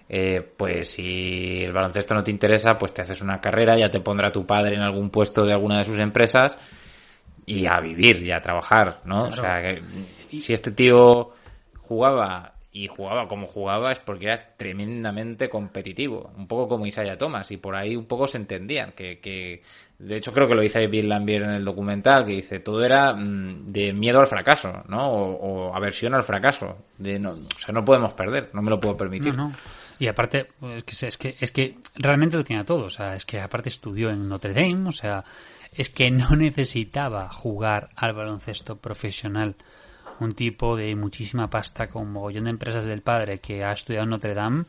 eh, pues si el baloncesto no te interesa, pues te haces una carrera, ya te pondrá tu padre en algún puesto de alguna de sus empresas y a vivir y a trabajar, ¿no? O sea, que si este tío jugaba y jugaba como jugaba es porque era tremendamente competitivo, un poco como Isaiah Thomas y por ahí un poco se entendían que, que de hecho creo que lo dice Bill Lambier en el documental que dice todo era mm, de miedo al fracaso, ¿no? O, o aversión al fracaso, de no, o sea, no podemos perder, no me lo puedo permitir. No, no. Y aparte, es que, es que, es que realmente lo tenía todo. O sea, es que aparte estudió en Notre Dame. O sea, es que no necesitaba jugar al baloncesto profesional. Un tipo de muchísima pasta con mogollón de empresas del padre que ha estudiado en Notre Dame,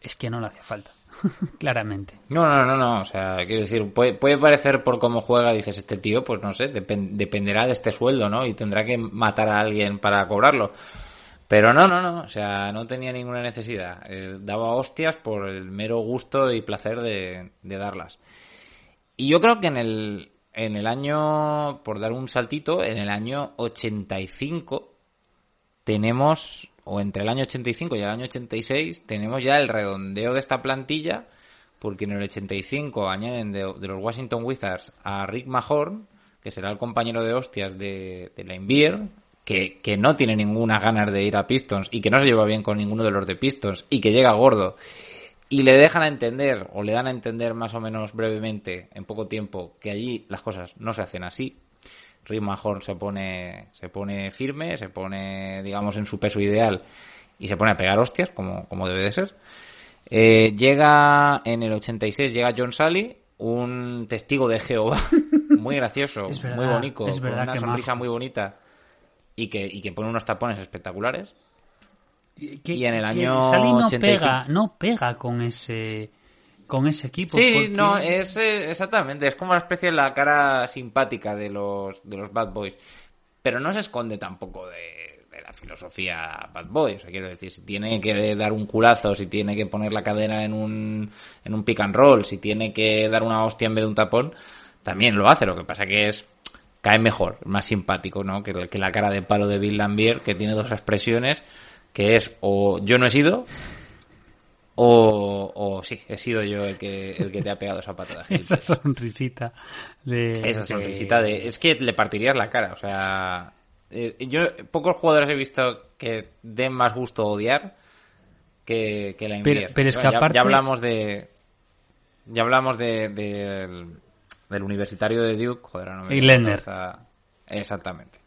es que no le hacía falta. Claramente. No, no, no, no, o sea, quiero decir, puede, puede parecer por cómo juega, dices, este tío, pues no sé, depen- dependerá de este sueldo, ¿no? Y tendrá que matar a alguien para cobrarlo. Pero no, no, no, o sea, no tenía ninguna necesidad. Eh, daba hostias por el mero gusto y placer de, de darlas. Y yo creo que en el, en el año, por dar un saltito, en el año 85 tenemos, o entre el año 85 y el año 86, tenemos ya el redondeo de esta plantilla, porque en el 85 añaden de, los Washington Wizards a Rick Mahorn, que será el compañero de hostias de, de Laimbeer, que, que no tiene ninguna ganas de ir a Pistons y que no se lleva bien con ninguno de los de Pistons y que llega gordo y le dejan a entender o le dan a entender más o menos brevemente en poco tiempo que allí las cosas no se hacen así. Rick Mahorn se pone se pone firme, se pone digamos en su peso ideal y se pone a pegar hostias como, como debe de ser. Eh, llega en el 86 llega John Sally, un testigo de Jehová, muy gracioso, verdad, muy bonito, con una sonrisa majo. muy bonita y que, y que pone unos tapones espectaculares. Que- Y en el que año Sally no 85. pega, no pega con ese con ese equipo. Sí, porque- no, es eh, exactamente, es como una especie de la cara simpática de los, de los Bad Boys, pero no se esconde tampoco de, de la filosofía Bad Boy, o sea, quiero decir, si tiene que dar un culazo, si tiene que poner la cadena en un, en un pick and roll, si tiene que dar una hostia en vez de un tapón, también lo hace, lo que pasa que es cae mejor, más simpático, ¿no? Que, que la cara de palo de Bill Lambier, que tiene dos expresiones, que es o yo no he sido, o, o sí, he sido yo el que, el que te ha pegado esa patada. esa sonrisita de Esa de- sonrisita de... Es que le partirías la cara, o sea... eh, yo pocos jugadores he visto que den más gusto odiar que, que la Pero- pero es que ya, hablamos de... Ya hablamos de, del, del universitario de Duke, joder, no me Y cabeza. Exactamente.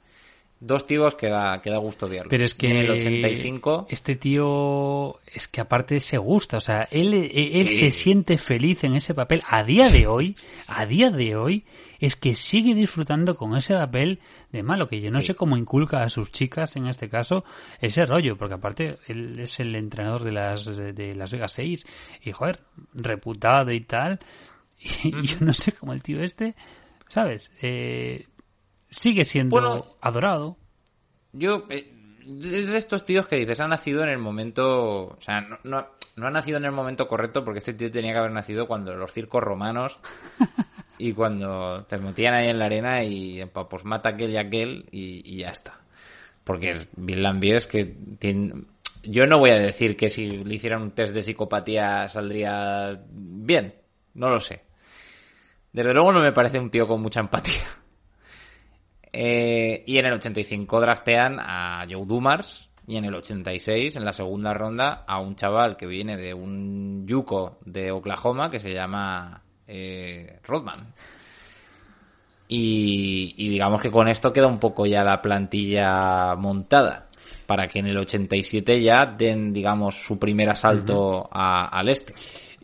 Dos tíos que da, que da gusto. Pero es que en el 85... este tío es que aparte se gusta, o sea, él, eh, él Sí. se siente feliz en ese papel. A día de hoy, a día de hoy, es que sigue disfrutando con ese papel de malo, que yo no Sí. sé cómo inculca a sus chicas en este caso ese rollo, porque aparte él es el entrenador de las de Las Vegas 6 y joder, reputado y tal. Y yo no sé cómo el tío este, ¿sabes? Eh, sigue siendo Bueno, adorado. Yo, eh, de estos tíos que dices, ha nacido en el momento. O sea, no, no, no ha nacido en el momento correcto porque este tío tenía que haber nacido cuando los circos romanos y cuando te metían ahí en la arena y pues mata aquel y aquel y, y ya está. Porque Bill Lambier es que tiene. Yo no voy a decir que si le hicieran un test de psicopatía saldría bien. No lo sé. Desde luego no me parece un tío con mucha empatía. Eh, y en el 85 draftean a Joe Dumars. Y en el 86, en la segunda ronda, a un chaval que viene de un yuco de Oklahoma que se llama eh, Rodman. Y, y digamos que con esto queda un poco ya la plantilla montada. Para que en el 87 ya den, digamos, su primer asalto a- al este.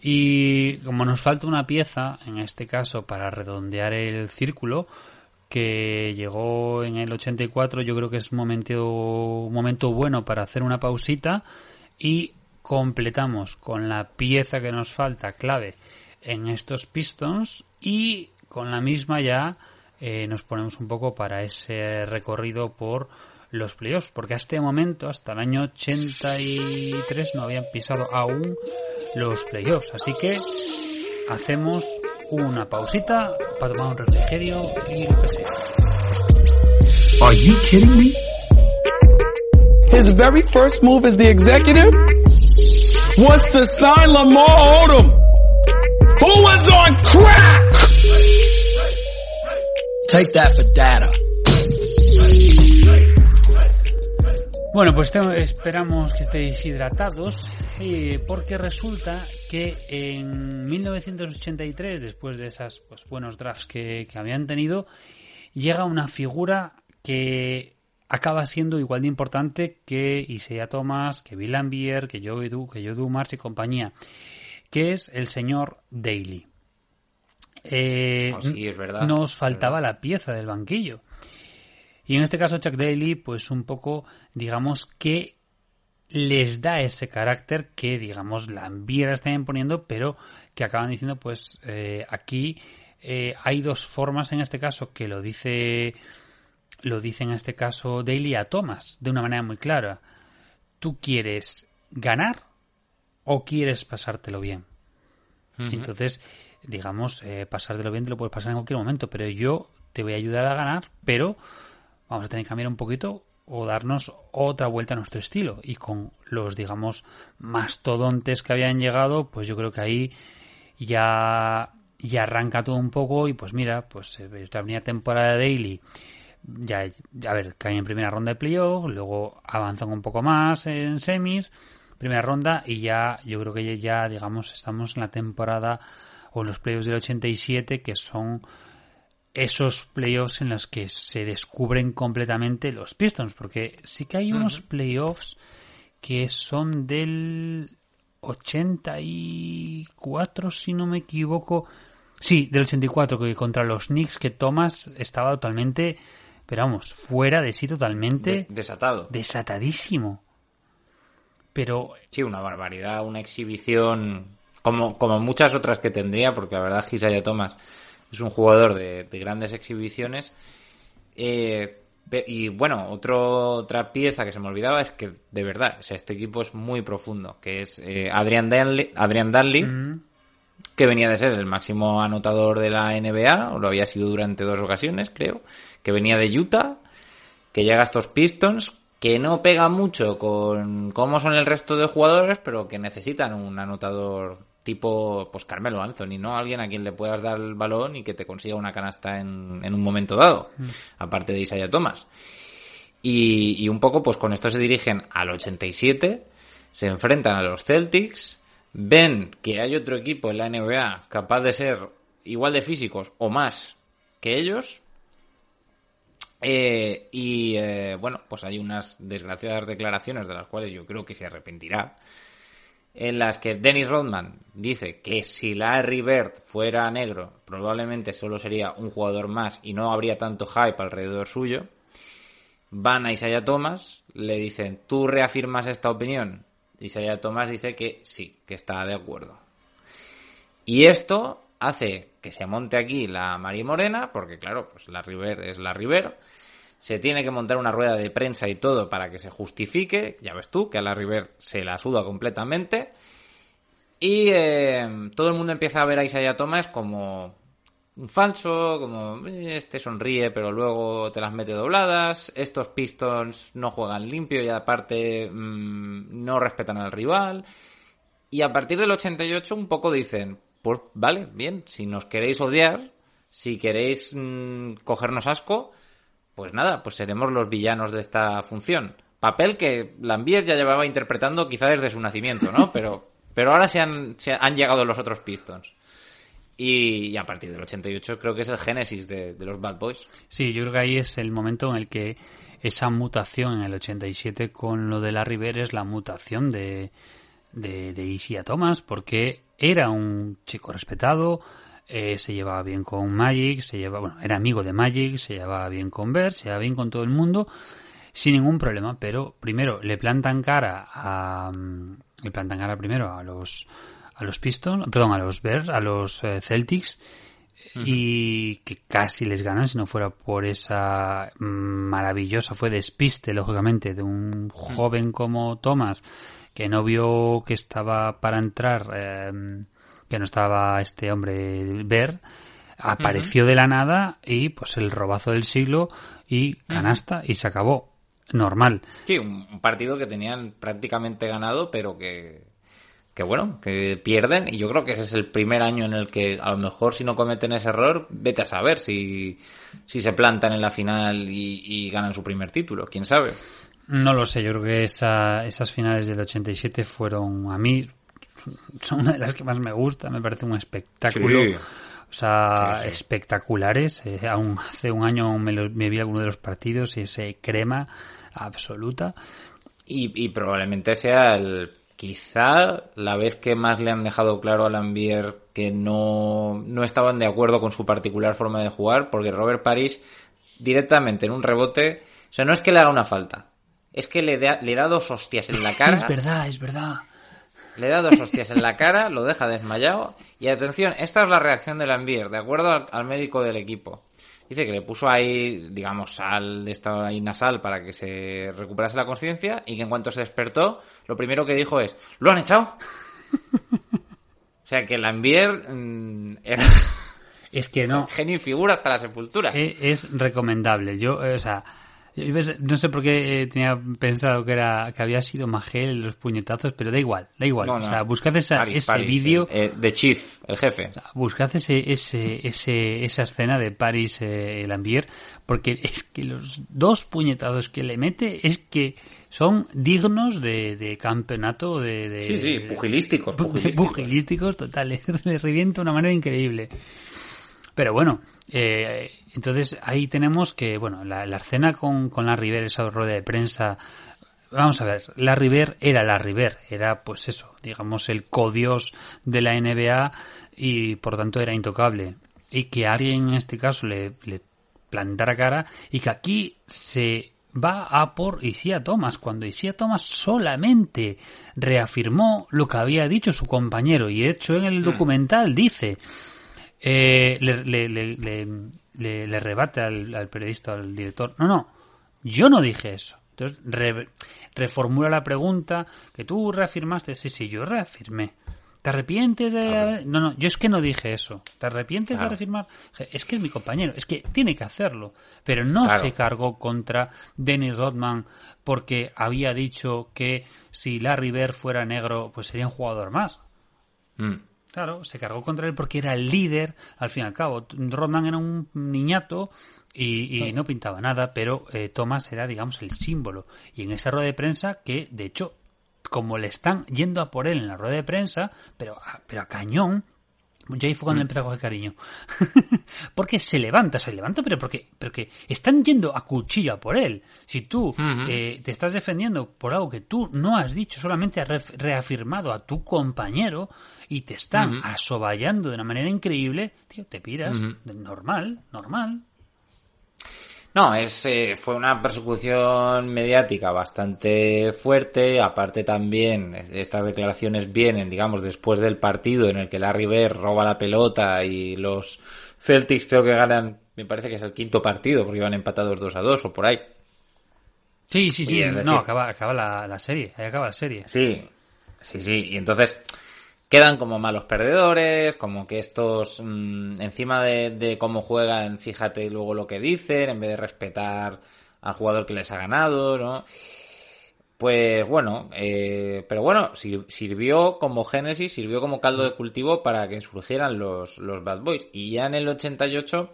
Y como nos falta una pieza, en este caso, para redondear el círculo, que llegó en el 84, yo creo que es un momento, momento bueno para hacer una pausita y completamos con la pieza que nos falta clave en estos Pistons y con la misma ya eh, nos ponemos un poco para ese recorrido por los playoffs, porque hasta este momento, hasta el año 83, no habían pisado aún los playoffs. Así que hacemos una pausita para tomar un refrigerio y lo que sea. Are you kidding me? His very first move as the executive was to sign Lamar Odom, who was on crack. Take that for data. Bueno, pues esperamos que estéis hidratados eh, porque resulta que en 1983, después de esos pues, buenos drafts que, que habían tenido, llega una figura que acaba siendo igual de importante que Isaiah Thomas, que Bill Lambier, que Joe, du, que Joe Dumars y compañía, que es el señor Daly. Eh, Oh, sí, es verdad. Nos es faltaba verdad. la pieza del banquillo. Y en este caso Chuck Daly, pues un poco, digamos que les da ese carácter que, digamos, Lambier está imponiendo, pero que acaban diciendo, pues eh, aquí eh, hay dos formas en este caso que lo dice lo dice en este caso Daly a Thomas de una manera muy clara. ¿Tú quieres ganar o quieres pasártelo bien? Entonces, digamos, eh, pasártelo bien te lo puedes pasar en cualquier momento, pero yo te voy a ayudar a ganar, pero vamos a tener que cambiar un poquito o darnos otra vuelta a nuestro estilo. Y con los, digamos, mastodontes que habían llegado, pues yo creo que ahí ya, ya arranca todo un poco y pues mira, pues eh, la primera temporada de Daily ya, a ver, caen en primera ronda de playoff, luego avanzan un poco más en semis, primera ronda y ya, yo creo que ya, digamos, estamos en la temporada o en los playoffs del 87 que son esos playoffs en los que se descubren completamente los Pistons, porque sí que hay unos playoffs que son del 84, si no me equivoco. Sí, del 84, que contra los Knicks, que Thomas estaba totalmente, pero vamos, fuera de sí totalmente De- desatado. desatadísimo. Pero Sí, una barbaridad, una exhibición como, como muchas otras que tendría, porque la verdad Isaiah Thomas es un jugador de, de grandes exhibiciones. Eh, y bueno, otro, otra pieza que se me olvidaba es que de verdad, o sea, este equipo es muy profundo, que es eh, Adrian Danley, Adrian Danley que venía de ser el máximo anotador de la NBA, o lo había sido durante dos ocasiones, creo, que venía de Utah, que llega a estos Pistons, que no pega mucho con cómo son el resto de jugadores, pero que necesitan un anotador tipo, pues Carmelo Anthony, ¿no? Alguien a quien le puedas dar el balón y que te consiga una canasta en, en un momento dado, aparte de Isaiah Thomas. Y, y un poco, pues con esto se dirigen al 87, se enfrentan a los Celtics, ven que hay otro equipo en la NBA capaz de ser igual de físicos o más que ellos. eh, y eh, bueno, pues hay unas desgraciadas declaraciones de las cuales yo creo que se arrepentirá. En las que Dennis Rodman dice que si Larry Bird fuera negro, probablemente solo sería un jugador más y no habría tanto hype alrededor suyo. Van a Isaiah Thomas, le dicen, ¿tú reafirmas esta opinión? Isaiah Thomas dice que sí, que está de acuerdo. Y esto hace que se monte aquí la Mari Morena, porque claro, pues la River es la River. Se tiene que montar una rueda de prensa y todo para que se justifique. Ya ves tú, que a la River se la suda completamente. Y eh, todo el mundo empieza a ver a Isaiah Thomas como un falso, como eh, este sonríe pero luego te las mete dobladas, estos Pistons no juegan limpio y aparte mmm, no respetan al rival. Y a partir del 88 un poco dicen, pues vale, bien, si nos queréis odiar, si queréis mmm, cogernos asco, pues nada, pues seremos los villanos de esta función. Papel que Lambier ya llevaba interpretando quizá desde su nacimiento, ¿no? Pero, pero ahora se han, se han llegado los otros Pistons. Y, y, a partir del 88 creo que es el génesis de, de, los Bad Boys. Sí, yo creo que ahí es el momento en el que esa mutación en el 87 con lo de la River es la mutación de, de, de Isia Thomas, porque era un chico respetado, eh, se llevaba bien con Magic, se llevaba, bueno, era amigo de Magic, se llevaba bien con Bert, se llevaba bien con todo el mundo, sin ningún problema, pero primero le plantan cara a, le plantan cara primero a los a los Pistons, perdón, a los Bears, a los eh, Celtics, y que casi les ganan si no fuera por esa maravillosa, fue despiste, lógicamente, de un joven como Thomas que no vio que estaba para entrar, em, que no estaba este hombre ver, apareció de la nada y pues el robazo del siglo y canasta y se acabó. Normal. Sí, un partido que tenían prácticamente ganado, pero que que bueno, que pierden y yo creo que ese es el primer año en el que a lo mejor si no cometen ese error, vete a saber si, si se plantan en la final y, ganan su primer título, quién sabe. No lo sé, yo creo que esa, esas finales del 87 fueron a mí, son una de las que más me gusta, me parece un espectáculo. O sea, espectaculares. Eh, aún hace un año me, me vi alguno de los partidos y ese crema absoluta. Y, y probablemente sea el quizá la vez que más le han dejado claro a Lambier que no, no estaban de acuerdo con su particular forma de jugar, porque Robert Parrish directamente en un rebote, o sea, no es que le haga una falta, es que le da, le da dos hostias en la cara. Es verdad, es verdad. Le da dos hostias en la cara, lo deja desmayado. Y atención, esta es la reacción de Lambier, de acuerdo al médico del equipo. Dice que le puso ahí, digamos, sal de estado ahí nasal para que se recuperase la conciencia y que en cuanto se despertó, lo primero que dijo es, ¿lo han echado? o sea que la mm, era... Es que no. Genio y figura hasta la sepultura. E, es, recomendable. Yo, o sea, no sé por qué eh, tenía pensado que era que había sido Magel los puñetazos, pero da igual, da igual. O sea, buscad ese vídeo. Eh, de Chief, el jefe. buscad ese, ese, ese, esa escena de Paris eh, Lambier, porque es que los dos puñetazos que le mete es que son dignos de, de campeonato de, de, Sí, sí, pugilísticos. Pugilísticos, pugilísticos total. Le revienta de una manera increíble. Pero bueno, eh, entonces ahí tenemos que, bueno, la, escena con, con la River, esa rueda de prensa. Vamos a ver, la River era la River, era pues eso, digamos el codios de la NBA y por tanto era intocable. Y que alguien en este caso le, le plantara cara y que aquí se va a por Isia Thomas, cuando Isia Thomas solamente reafirmó lo que había dicho su compañero y de hecho en el hmm. documental dice eh, le, le, le, le, rebate al, periodista, al director. No, no, yo no dije eso. Entonces reformula la pregunta que tú reafirmaste. Sí, sí, yo reafirmé. ¿Te arrepientes de.? No, no, yo es que no dije eso. ¿Te arrepientes de reafirmar? Es que es mi compañero, es que tiene que hacerlo. Pero no se cargó contra Dennis Rodman porque había dicho que si Larry Bird fuera negro, pues sería un jugador más. Mm. Claro, se cargó contra él porque era el líder, al fin y al cabo. Rodman era un niñato y, no pintaba nada, pero eh, Thomas era, digamos, el símbolo. Y en esa rueda de prensa, que de hecho, como le están yendo a por él en la rueda de prensa, pero pero a cañón, ya ahí fue cuando mm. empezó a coger cariño. porque se levanta, se levanta, pero porque, porque están yendo a cuchillo por él. Si tú eh, te estás defendiendo por algo que tú no has dicho, solamente has reafirmado a tu compañero y te están asoballando de una manera increíble, tío, te piras. Normal, normal. No, es, eh, fue una persecución mediática bastante fuerte. Aparte también, estas declaraciones vienen, digamos, después del partido en el que Larry Bird roba la pelota y los Celtics creo que ganan, me parece que es el quinto partido porque iban empatados 2 a 2 o por ahí. Sí, sí, sí. no, acaba, acaba la, la, serie. Ahí acaba la serie. Sí, sí, sí. Y entonces quedan como malos perdedores, como que estos, mm, encima de, cómo juegan, fíjate luego lo que dicen, en vez de respetar al jugador que les ha ganado, ¿no? Pues bueno, eh, pero bueno, sirvió como génesis, sirvió como caldo de cultivo para que surgieran los, los Bad Boys. Y ya en el 88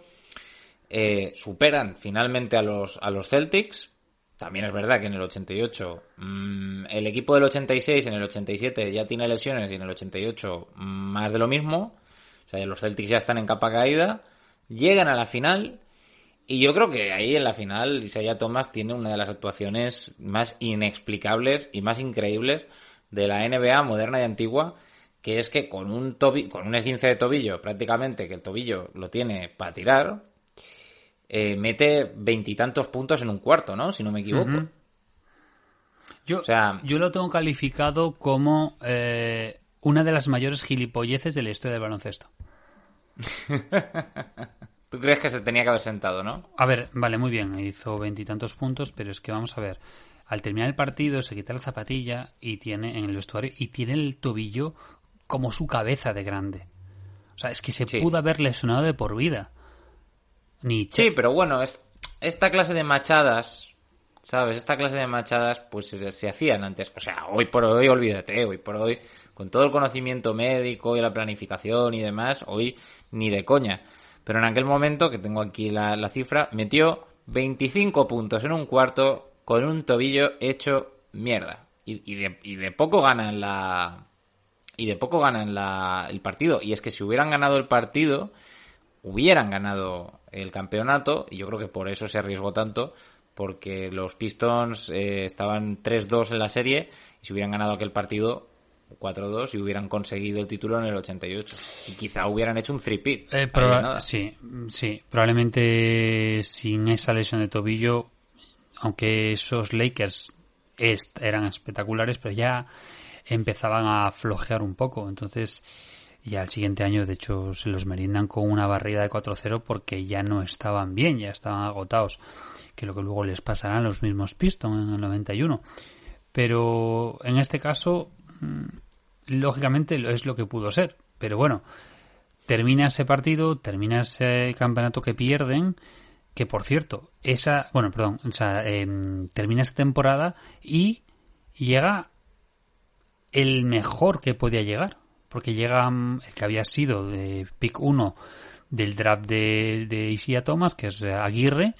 eh, superan finalmente a los, a los Celtics, también es verdad que en el 88 mm, el equipo del 86 en el 87 ya tiene lesiones y en el 88 más de lo mismo. O sea, los Celtics ya están en capa caída. Llegan a la final y yo creo que ahí en la final Isaiah Thomas tiene una de las actuaciones más inexplicables y más increíbles de la NBA moderna y antigua, que es que con un con un esguince de tobillo prácticamente que el tobillo lo tiene para tirar, eh, mete veintitantos puntos en un cuarto, ¿no? Si no me equivoco. Yo, yo lo tengo calificado como eh, una de las mayores gilipolleces de la historia del baloncesto. ¿Tú crees que se tenía que haber sentado, no? A ver, vale, muy bien, hizo veintitantos puntos, pero es que vamos a ver. Al terminar el partido se quita la zapatilla y tiene en el vestuario y tiene el tobillo como su cabeza de grande. O sea, es que se Sí. pudo haber lesionado de por vida. Ni Sí, pero bueno, es, esta clase de machadas, ¿sabes? Esta clase de machadas, pues se, se hacían antes. O sea, hoy por hoy, olvídate, hoy por hoy, con todo el conocimiento médico y la planificación y demás, hoy ni de coña. Pero en aquel momento, que tengo aquí la, la cifra, metió 25 puntos en un cuarto con un tobillo hecho mierda. Y, y de, y de poco ganan la. Y de poco ganan la, el partido. Y es que si hubieran ganado el partido, hubieran ganado el campeonato y yo creo que por eso se arriesgó tanto porque los Pistons eh, estaban 3-2 en la serie y si hubieran ganado aquel partido 4-2 y hubieran conseguido el título en el 88 y quizá hubieran hecho un three-peat. Eh, de nada. sí, sí, probablemente sin esa lesión de tobillo, aunque esos Lakers eran espectaculares, pero ya empezaban a flojear un poco, entonces ya el siguiente año de hecho se los merindan con una barrida de 4-0 porque ya no estaban bien, ya estaban agotados, que lo que luego les pasará a los mismos Pistons en el 91. Pero en este caso, mm, lógicamente es lo que pudo ser, pero bueno, termina ese partido, termina ese campeonato que pierden, que por cierto, esa, bueno, perdón, o sea, em, termina esta temporada y llega el mejor que podía llegar, porque llega mm, el que había sido de pick 1 del draft de, de Isia Thomas, que es eh, Aguirre,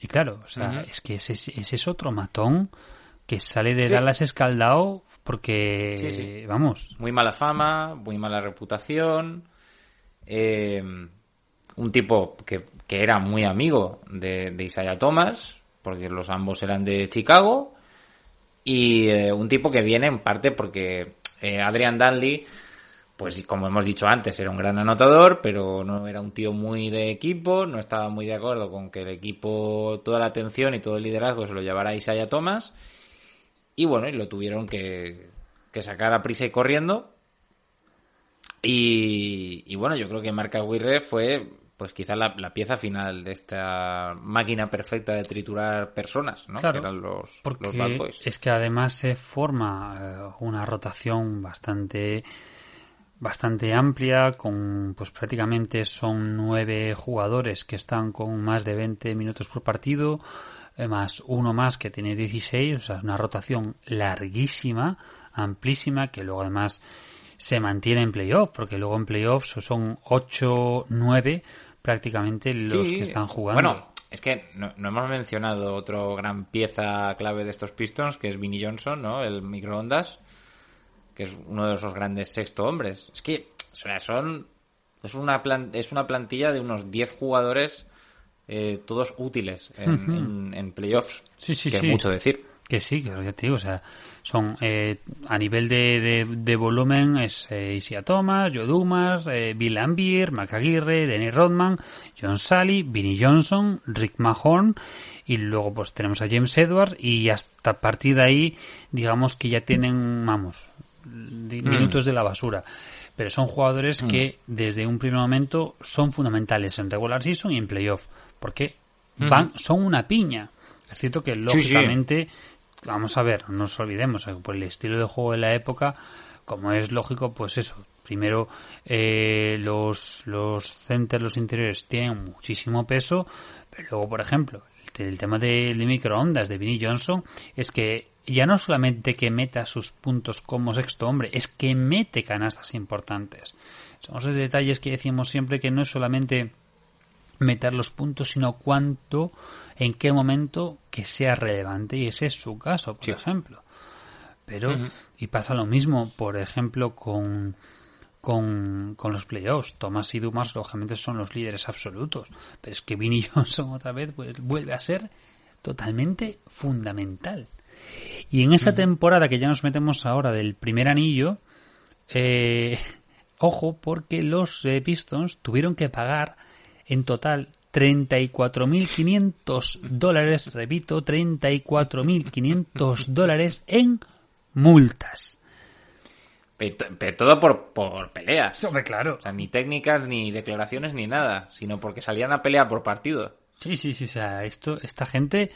y claro, o sea, es que ese, es- ese es otro matón que sale de Sí. Dallas escaldado porque, Sí, sí. vamos, muy mala fama muy mala reputación eh, un tipo que, que era muy amigo de, de Isaiah Thomas porque los ambos eran de Chicago y eh, un tipo que viene en parte porque eh, Adrian Danley pues como hemos dicho antes, era un gran anotador, pero no era un tío muy de equipo, no estaba muy de acuerdo con que el equipo, toda la atención y todo el liderazgo se lo llevara Isaiah Thomas. Y bueno, y lo tuvieron que, que sacar a prisa y corriendo. Y, y bueno, yo creo que Marc Aguirre fue pues quizá la, la pieza final de esta máquina perfecta de triturar personas, ¿no? Claro, que eran los, porque los Bad Boys. es que además se forma eh, una rotación bastante bastante amplia con pues prácticamente son nueve jugadores que están con más de 20 minutos por partido eh, más uno más que tiene 16 o sea es una rotación larguísima amplísima que luego además se mantiene en playoff porque luego en playoffs son 8 9 prácticamente los Sí, que están jugando. Bueno, es que no, no hemos mencionado otro gran pieza clave de estos Pistons, que es Vinnie Johnson, ¿no? El microondas, que es uno de esos grandes sexto hombres. Es que, o sea, son... Es una, plan- es una plantilla de unos 10 jugadores, eh, todos útiles en, en- en playoffs. Sí, sí, que sí. es mucho decir. Que sí, que ya te digo, o sea, son eh, a nivel de, de, de volumen es eh, Isia Thomas, Joe Dumas, eh, Bill Lambier, Mark Aguirre, Denny Rodman, John Sally, Vinnie Johnson, Rick Mahorn y luego pues tenemos a James Edwards y hasta a partir de ahí digamos que ya tienen, vamos, minutos de la basura. Pero son jugadores que desde un primer momento son fundamentales en regular season y en playoff. Porque van, son una piña. Es cierto que sí. lógicamente, vamos a ver, no nos olvidemos, eh, por el estilo de juego de la época, como es lógico, pues eso. Primero, eh, los, los centers, los interiores tienen muchísimo peso, pero luego, por ejemplo, el, el tema de, de microondas de Vinnie Johnson es que ya no solamente que meta sus puntos como sexto hombre, es que mete canastas importantes. Son esos detalles que decimos siempre que no es solamente meter los puntos, sino cuánto, en qué momento que sea relevante. Y ese es su caso, por ejemplo. Pero, y pasa lo mismo, por ejemplo, con, con, con los playoffs. Thomas y Dumas, lógicamente, son los líderes absolutos. Pero es que Vinnie Johnson otra vez pues, vuelve a ser totalmente fundamental. Y en esa temporada que ya nos metemos ahora del primer anillo, eh, ojo, porque los eh, Pistons tuvieron que pagar en total 34.500 dólares, repito, 34.500 dólares en multas. Pero todo por, por peleas. Hombre, claro. O sea, ni técnicas, ni declaraciones, ni nada, sino porque salían a pelear por partido. Sí, sí, sí, o sea, esto, esta gente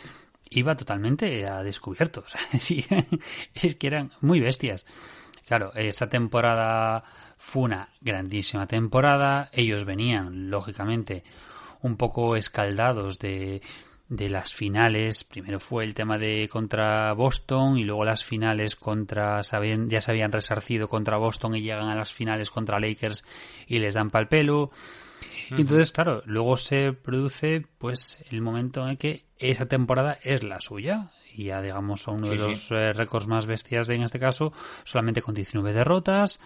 iba totalmente a descubierto. O sea, sí, es que eran muy bestias. Claro, esta temporada fue una grandísima temporada. Ellos venían, lógicamente, un poco escaldados de, de las finales. Primero fue el tema de contra Boston y luego las finales contra, sabían, ya se habían resarcido contra Boston y llegan a las finales contra Lakers y les dan pal pelo. Entonces, claro, luego se produce pues el momento en el que esa temporada es la suya. Y ya digamos uno de sí. los eh, récords más bestias de, en este caso, solamente con 19 derrotas.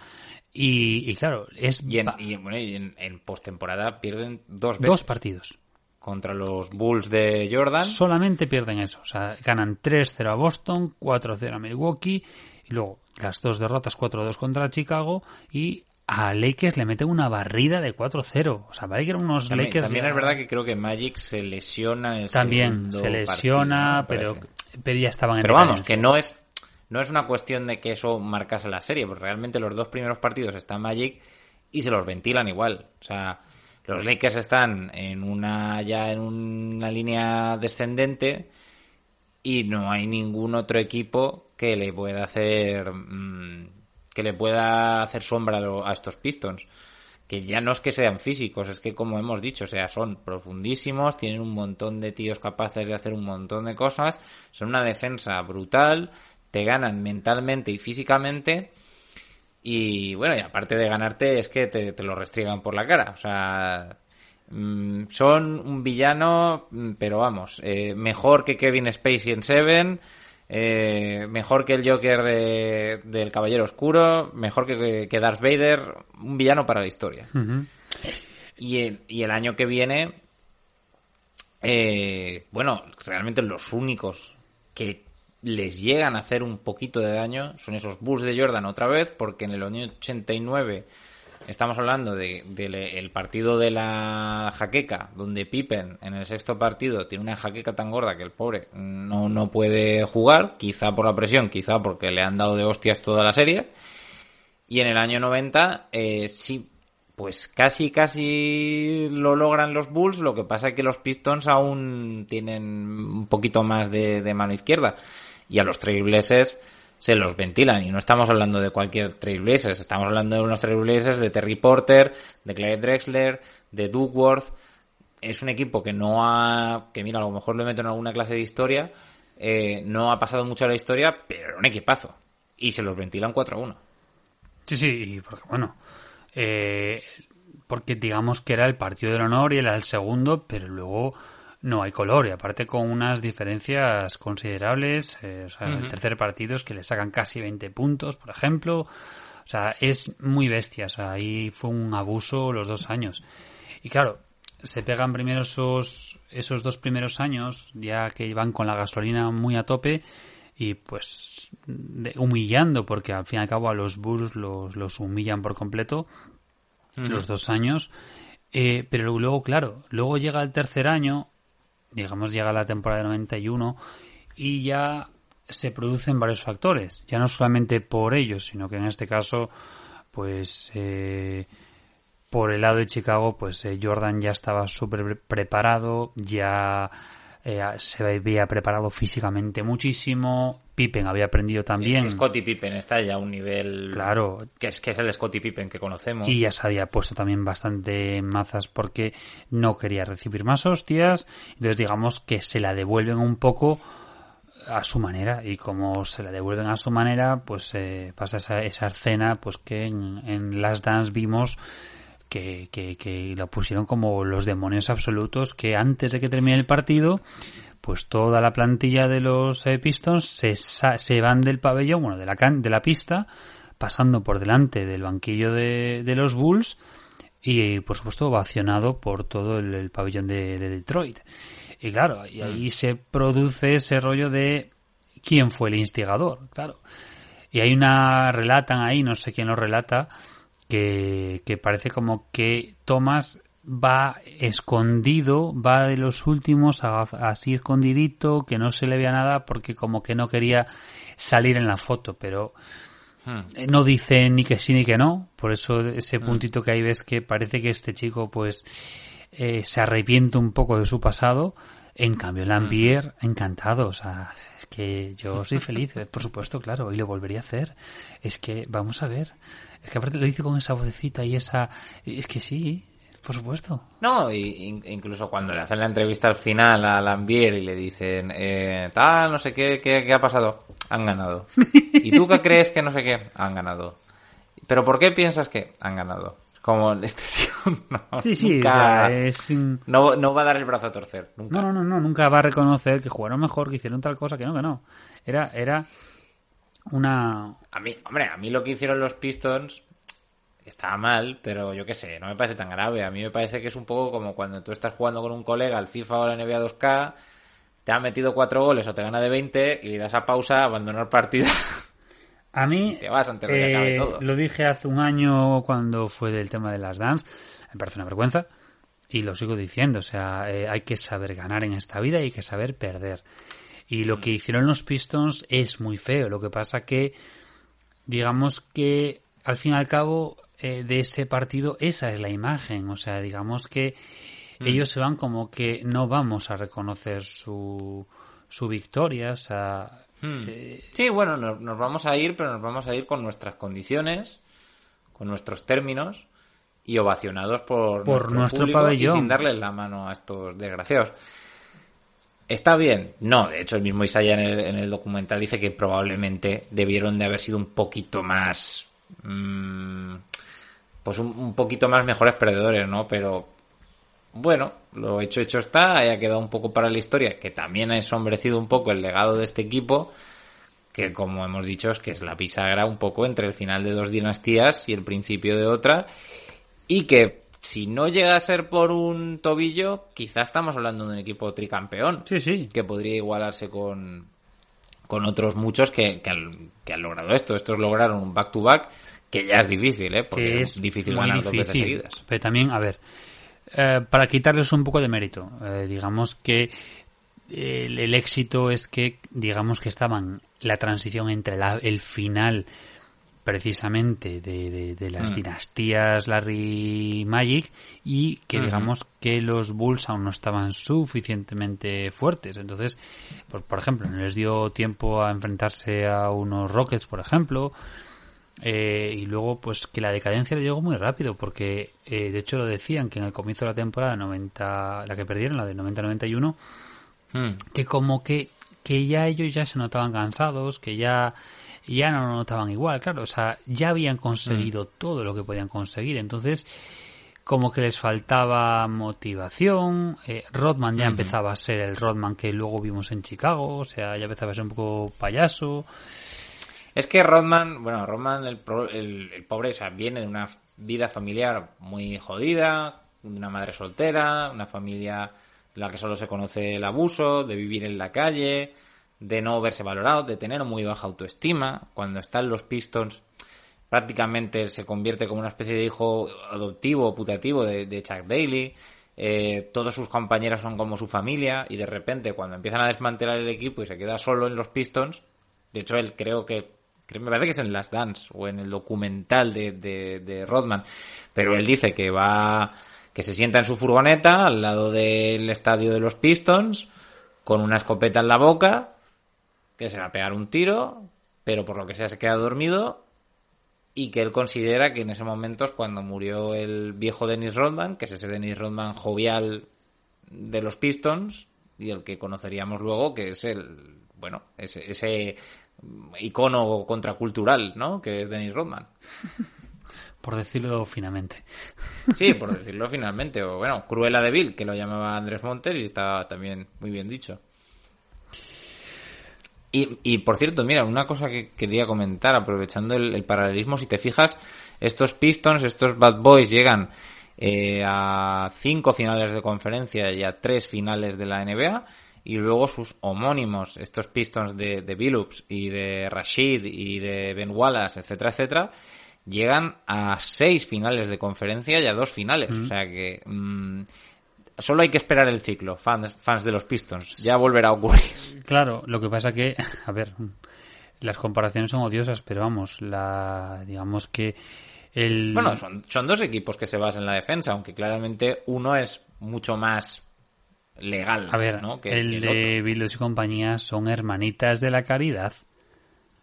Y, y claro, es Y en, y, bueno, y en, en postemporada pierden dos veces dos partidos. contra los Bulls de Jordan. Solamente pierden eso. O sea, ganan 3-0 a Boston, 4-0 a Milwaukee, y luego las dos derrotas 4-2 contra Chicago, y a Lakers le meten una barrida de 4-0. O sea, vale que eran unos También, Lakers. también ya- es verdad que creo que Magic se lesiona en el También se lesiona, pero, parece. pero ya estaban en Pero vamos, que no es no es una cuestión de que eso marcase la serie, porque realmente los dos primeros partidos están Magic y se los ventilan igual. O sea, los Lakers están en una ya en una línea descendente y no hay ningún otro equipo que le pueda hacer mm, que le pueda hacer sombra a, estos Pistons que ya no es que sean físicos, es que como hemos dicho, o sea, son profundísimos, tienen un montón de tíos capaces de hacer un montón de cosas, son una defensa brutal, te ganan mentalmente y físicamente, y bueno, y aparte de ganarte es que te, te lo restriegan por la cara, o sea, mm, son un villano, mm, pero vamos, eh, mejor que Kevin Spacey en Seven, eh, mejor que el Joker de, del Caballero Oscuro, mejor que, que Darth Vader, un villano para la historia. Y el, y el año que viene, eh, bueno, realmente los únicos que les llegan a hacer un poquito de daño son esos Bulls de Jordan otra vez, porque en el año 89 estamos hablando de- del el partido de la jaqueca, donde Pippen en el sexto partido tiene una jaqueca tan gorda que el pobre no, no puede jugar, quizá por la presión, quizá porque le han dado de hostias toda la serie. Y en el año 90, eh, sí, pues casi, casi lo logran los Bulls. Lo que pasa es que los Pistons aún tienen un poquito más de, de mano izquierda. Y a los Trailblazers se los ventilan. Y no estamos hablando de cualquier Trailblazers. Estamos hablando de unos Trailblazers de Terry Porter, de Clyde Drexler, de Duckworth. Es un equipo que no ha, que mira, a lo mejor lo meto en alguna clase de historia, eh, no ha pasado mucho a la historia, pero era un equipazo. Y se los ventilan 4 a 1. Sí, sí, y porque bueno, eh, porque digamos que era el partido del honor y era el segundo, pero luego no hay color y aparte con unas diferencias considerables, eh, o sea, el tercer partido es que le sacan casi 20 puntos, por ejemplo, o sea, es muy bestia, o sea, ahí fue un abuso los dos años. Y claro, se pegan primero esos, esos dos primeros años, ya que van con la gasolina muy a tope, y pues de- humillando, porque al fin y al cabo a los Bulls los, los humillan por completo los dos años. Eh, pero luego, claro, luego llega el tercer año, digamos, llega la temporada de 91 y ya se producen varios factores, ya no solamente por ellos, sino que en este caso, pues eh, por el lado de Chicago, pues eh, Jordan ya estaba súper preparado, ya eh, se había preparado físicamente muchísimo, Pippen había aprendido también. Scottie Pippen está ya a un nivel Claro, que es que es el Scottie Pippen que conocemos. y ya se había puesto también bastante en mazas porque no quería recibir más hostias. Entonces digamos que se la devuelven un poco a su manera y como se la devuelven a su manera pues eh, pasa esa, esa escena pues que en, en Last Dance vimos que, que, que lo pusieron como los demonios absolutos que antes de que termine el partido pues toda la plantilla de los eh, Pistons se, se van del pabellón, bueno, de la, can- de la pista, pasando por delante del banquillo de, de los Bulls y, por supuesto, ovacionado por todo el, el pabellón de, de Detroit. Y claro, y ahí se produce ese rollo de quién fue el instigador, claro. Y hay una, relatan ahí, no sé quién lo relata, que, que parece como que Thomas va escondido, va de los últimos, así escondidito, que no se le vea nada porque como que no quería salir en la foto, pero Hmm. Eh, No dice ni que sí ni que no, por eso ese Hmm. puntito que ahí ves que parece que este chico pues eh, se arrepiente un poco de su pasado. En cambio, Hmm. Lambier, encantado. O sea, es que yo soy feliz, eh, por supuesto, claro, y lo volvería a hacer. Es que, vamos a ver. Es que aparte lo dice con esa vocecita y esa. Es que sí, por supuesto. No, y, in- incluso cuando le hacen la entrevista al final a Lambier y le dicen, eh, tal, no sé qué, qué, qué ha pasado, han ganado. ¿Y tú qué crees que no sé qué? Han ganado. ¿Pero por qué piensas que han ganado? Como este tío no, Sí, sí, nunca- o sea, es. in- no, no va a dar el brazo a torcer, nunca. No, no, no, no, nunca va a reconocer que jugaron mejor, que hicieron tal cosa, que no, que no. Era, era una. A mí, hombre, a mí lo que hicieron los Pistons estaba mal, pero yo qué sé, no me parece tan grave. A mí me parece que es un poco como cuando tú estás jugando con un colega al FIFA o la NBA 2K, te ha metido cuatro goles o te gana de 20 y le das a pausa, abandonar partida. A mí, Te vas antes de que acabe eh, todo. lo dije hace un año cuando fue del tema de las dance, me parece una vergüenza y lo sigo diciendo, o sea, eh, hay que saber ganar en esta vida y hay que saber perder. Y lo que hicieron los Pistons es muy feo, lo que pasa que, digamos que al fin y al cabo eh, de ese partido esa es la imagen, o sea, digamos que ellos se van como que no vamos a reconocer su, su victoria, o sea, Hmm. eh, Sí, bueno, nos, nos vamos a ir, pero nos vamos a ir con nuestras condiciones, con nuestros términos y ovacionados por, Por nuestro público pabellón. y sin darles la mano a estos desgraciados. ¿Está bien? No, de hecho el mismo Isaiah en el, en el documental dice que probablemente debieron de haber sido un poquito más... mm, pues un, un poquito más mejores perdedores, ¿no? Pero bueno, lo hecho hecho está, haya quedado un poco para la historia, que también ha ensombrecido un poco el legado de este equipo, que como hemos dicho es que es la bisagra un poco entre el final de dos dinastías y el principio de otra, y que si no llega a ser por un tobillo, quizá estamos hablando de un equipo tricampeón, sí, sí, que podría igualarse con, con otros muchos que, que, han, que han logrado esto. Estos lograron un back-to-back, que ya es difícil, ¿eh? Porque que es difícil ganar dos veces seguidas. Pero también, a ver, eh, para quitarles un poco de mérito, eh, digamos que el, el éxito es que, digamos que estaban la transición entre la- el final precisamente de, de- de las Mm. dinastías Larry Magic y que digamos que los Bulls aún no estaban suficientemente fuertes entonces por, por ejemplo no les dio tiempo a enfrentarse a unos Rockets por ejemplo eh, y luego, pues que la decadencia le llegó muy rápido, porque eh, de hecho lo decían que en el comienzo de la temporada 90, la que perdieron, la de 90-91, Hmm. que como que, que ya ellos ya se notaban cansados, que ya, ya no lo notaban igual, claro, o sea, ya habían conseguido todo lo que podían conseguir, entonces como que les faltaba motivación, eh, Rodman ya empezaba a ser el Rodman que luego vimos en Chicago, o sea, ya empezaba a ser un poco payaso, Es que Rodman, bueno, Rodman, el, el, el pobre, o sea, viene de una vida familiar muy jodida, de una madre soltera, una familia en la que solo se conoce el abuso, de vivir en la calle, de no verse valorado, de tener muy baja autoestima. Cuando están los Pistons, prácticamente se convierte como una especie de hijo adoptivo putativo de, Chuck Daly. Eh, todos sus compañeros son como su familia y de repente cuando empiezan a desmantelar el equipo y se queda solo en los Pistons, de hecho él creo que me parece que es en Las Dance o en el documental de, de Rodman, pero él dice que va que se sienta en su furgoneta al lado del estadio de los Pistons con una escopeta en la boca que se va a pegar un tiro, pero por lo que sea se queda dormido y que él considera que en ese momento es cuando murió el viejo Dennis Rodman, que es ese Dennis Rodman jovial de los Pistons y el que conoceríamos luego, que es el, bueno, ese, ese icono contracultural, ¿no? Que es Dennis Rodman. por decirlo finamente. Sí, por decirlo finalmente. O bueno, Cruella de Vil, que lo llamaba Andrés Montes y está también muy bien dicho. Y, y por cierto, mira, una cosa que quería comentar, aprovechando el, el paralelismo, si te fijas, estos Pistons, estos Bad Boys llegan eh, a cinco finales de conferencia y a tres finales de la NBA, y luego sus homónimos, estos Pistons de, de Billups y de Rashid y de Ben Wallace, etcétera, etcétera, llegan a seis finales de conferencia y a dos finales. O sea que mm, solo hay que esperar el ciclo, fans, fans de los Pistons. Ya volverá a ocurrir. Claro, lo que pasa que, a ver, las comparaciones son odiosas, pero vamos, la digamos que el Bueno, son, son dos equipos que se basan en la defensa, aunque claramente uno es mucho más legal. a ver, ¿no? que, el que de. Bildos y compañía son hermanitas de la caridad.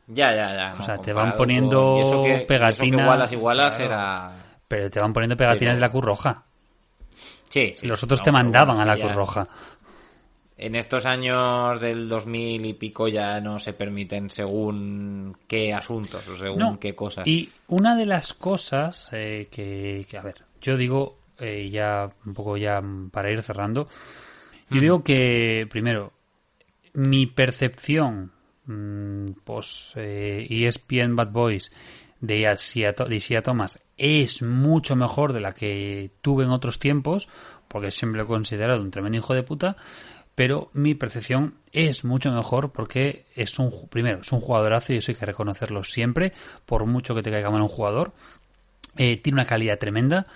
Ya, ya, ya. O no, sea, te van poniendo con- y eso que- y eso que pegatina- igualas, igualas Claro. era... Pero te van poniendo pegatinas de la Cruz Roja. Sí, sí. Los otros no, te mandaban bueno, a la Cruz Roja. En estos años del 2000 y pico ya no se permiten según qué asuntos o según No, qué cosas. Y una de las cosas eh, que, que, a ver, yo digo, eh, ya un poco ya para ir cerrando, yo digo que, primero, mi percepción, mm, pues, eh, ESPN Bad Boys de Isaiah To- de Thomas es mucho mejor de la que tuve en otros tiempos, porque siempre lo he considerado un tremendo hijo de puta, pero mi percepción es mucho mejor porque es un primero es un jugadorazo y eso hay que reconocerlo siempre por mucho que te caiga mal un jugador eh, tiene una calidad tremenda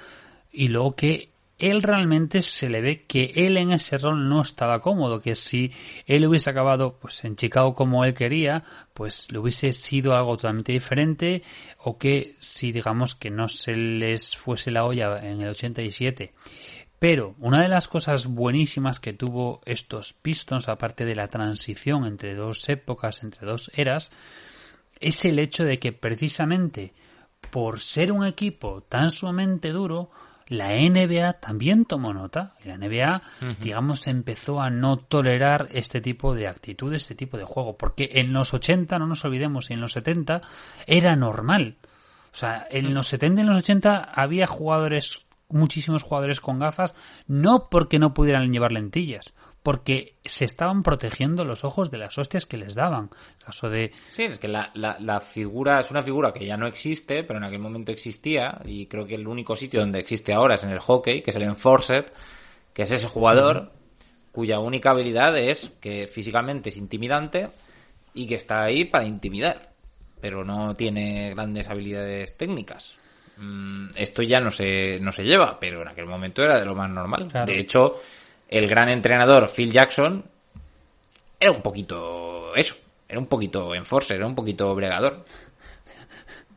y luego que él realmente se le ve que él en ese rol no estaba cómodo, que si él hubiese acabado pues en Chicago como él quería, pues le hubiese sido algo totalmente diferente o que si digamos que no se les fuese la olla en el 87 pero una de las cosas buenísimas que tuvo estos Pistons, aparte de la transición entre dos épocas, entre dos eras, es el hecho de que precisamente por ser un equipo tan sumamente duro, la NBA también tomó nota. Y la NBA, digamos, empezó a no tolerar este tipo de actitud, este tipo de juego. Porque en los 80, no nos olvidemos, y en los 70 era normal. O sea, en los 70 y en los 80 había jugadores, muchísimos jugadores con gafas, no porque no pudieran llevar lentillas, porque se estaban protegiendo los ojos de las hostias que les daban. El caso de Sí, es que la, la, la figura es una figura que ya no existe, pero en aquel momento existía, y creo que el único sitio donde existe ahora es en el hockey, que es el enforcer, que es ese jugador cuya única habilidad es que físicamente es intimidante y que está ahí para intimidar, pero no tiene grandes habilidades técnicas. Mm, Esto ya no se, no se lleva, pero en aquel momento era de lo más normal. Claro. De hecho, el gran entrenador Phil Jackson era un poquito eso, era un poquito enforcer, era un poquito bregador.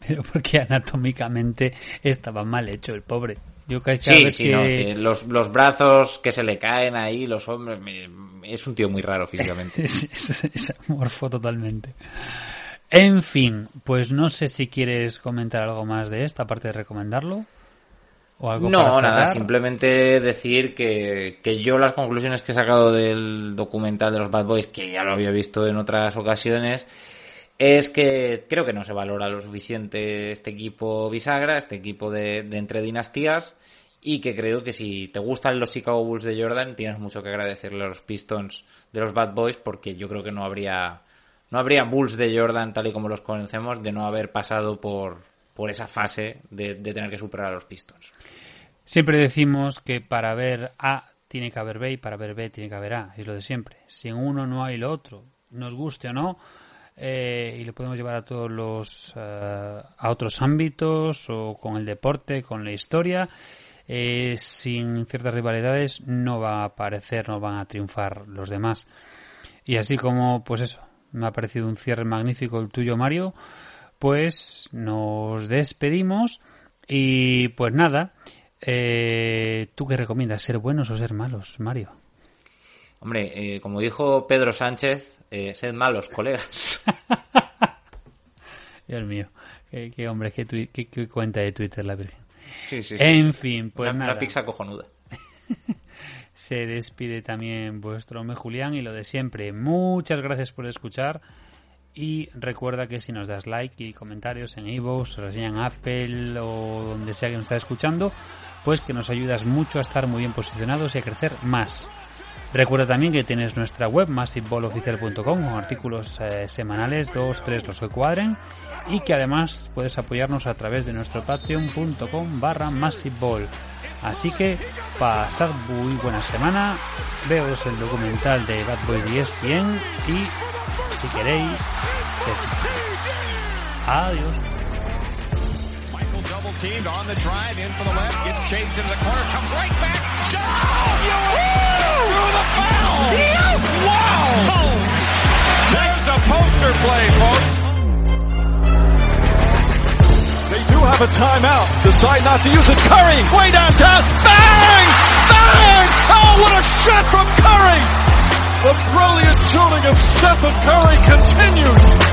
pero porque anatómicamente estaba mal hecho el pobre. Yo cada Sí, vez sí, que... no, que los, los brazos que se le caen ahí, los hombros, me- es un tío muy raro físicamente. es, es- es amorfo totalmente. En fin, pues no sé si quieres comentar algo más de esta, aparte de recomendarlo. O algo No, para nada, simplemente decir que, que yo las conclusiones que he sacado del documental de los Bad Boys, que ya lo había visto en otras ocasiones, es que creo que no se valora lo suficiente este equipo bisagra, este equipo de, de entre dinastías, y que creo que si te gustan los Chicago Bulls de Jordan, tienes mucho que agradecerle a los Pistons de los Bad Boys, porque yo creo que no habría, no habría Bulls de Jordan tal y como los conocemos de no haber pasado por, por esa fase de, de tener que superar a los Pistons. Siempre decimos que para ver A tiene que haber B y para ver B tiene que haber A. Es lo de siempre. Si en uno no hay lo otro, nos guste o no, eh, y lo podemos llevar a todos los eh, a otros ámbitos o con el deporte, con la historia. eh, sin ciertas rivalidades no va a aparecer, no van a triunfar los demás. Y así como, pues eso, me ha parecido un cierre magnífico el tuyo, Mario, pues nos despedimos y pues nada, eh, ¿tú qué recomiendas? ¿Ser buenos o ser malos, Mario? Hombre, eh, como dijo Pedro Sánchez, eh, sed malos, colegas. Dios mío, qué, qué hombre, qué, tui- qué- qué cuenta de Twitter la Virgen. Sí, sí, sí. En fin, pues una, nada. una pizza cojonuda. Se despide también vuestro hombre Julián y lo de siempre. Muchas gracias por escuchar. Y recuerda que si nos das like y comentarios en iVoox, reseña en Apple o donde sea que nos estés escuchando, pues que nos ayudas mucho a estar muy bien posicionados y a crecer más. Recuerda también que tienes nuestra web massiveball.oficial.com con artículos eh, semanales, dos, tres, los que cuadren y que además puedes apoyarnos a través de nuestro patreon.com barra massiveball. Así que pasad muy buena semana, veos el documental de Bad Boys y ESPN y Si queréis, se... Adiós. double teamed on the drive, in the left, gets chased the corner, comes right back. The foul! Yeah. Wow! There's a poster play, folks. They do have a timeout. Decide not to use it. Curry, way downtown. Bang! Bang! Oh, what a shot from Curry! The brilliant shooting of Stephen Curry continues.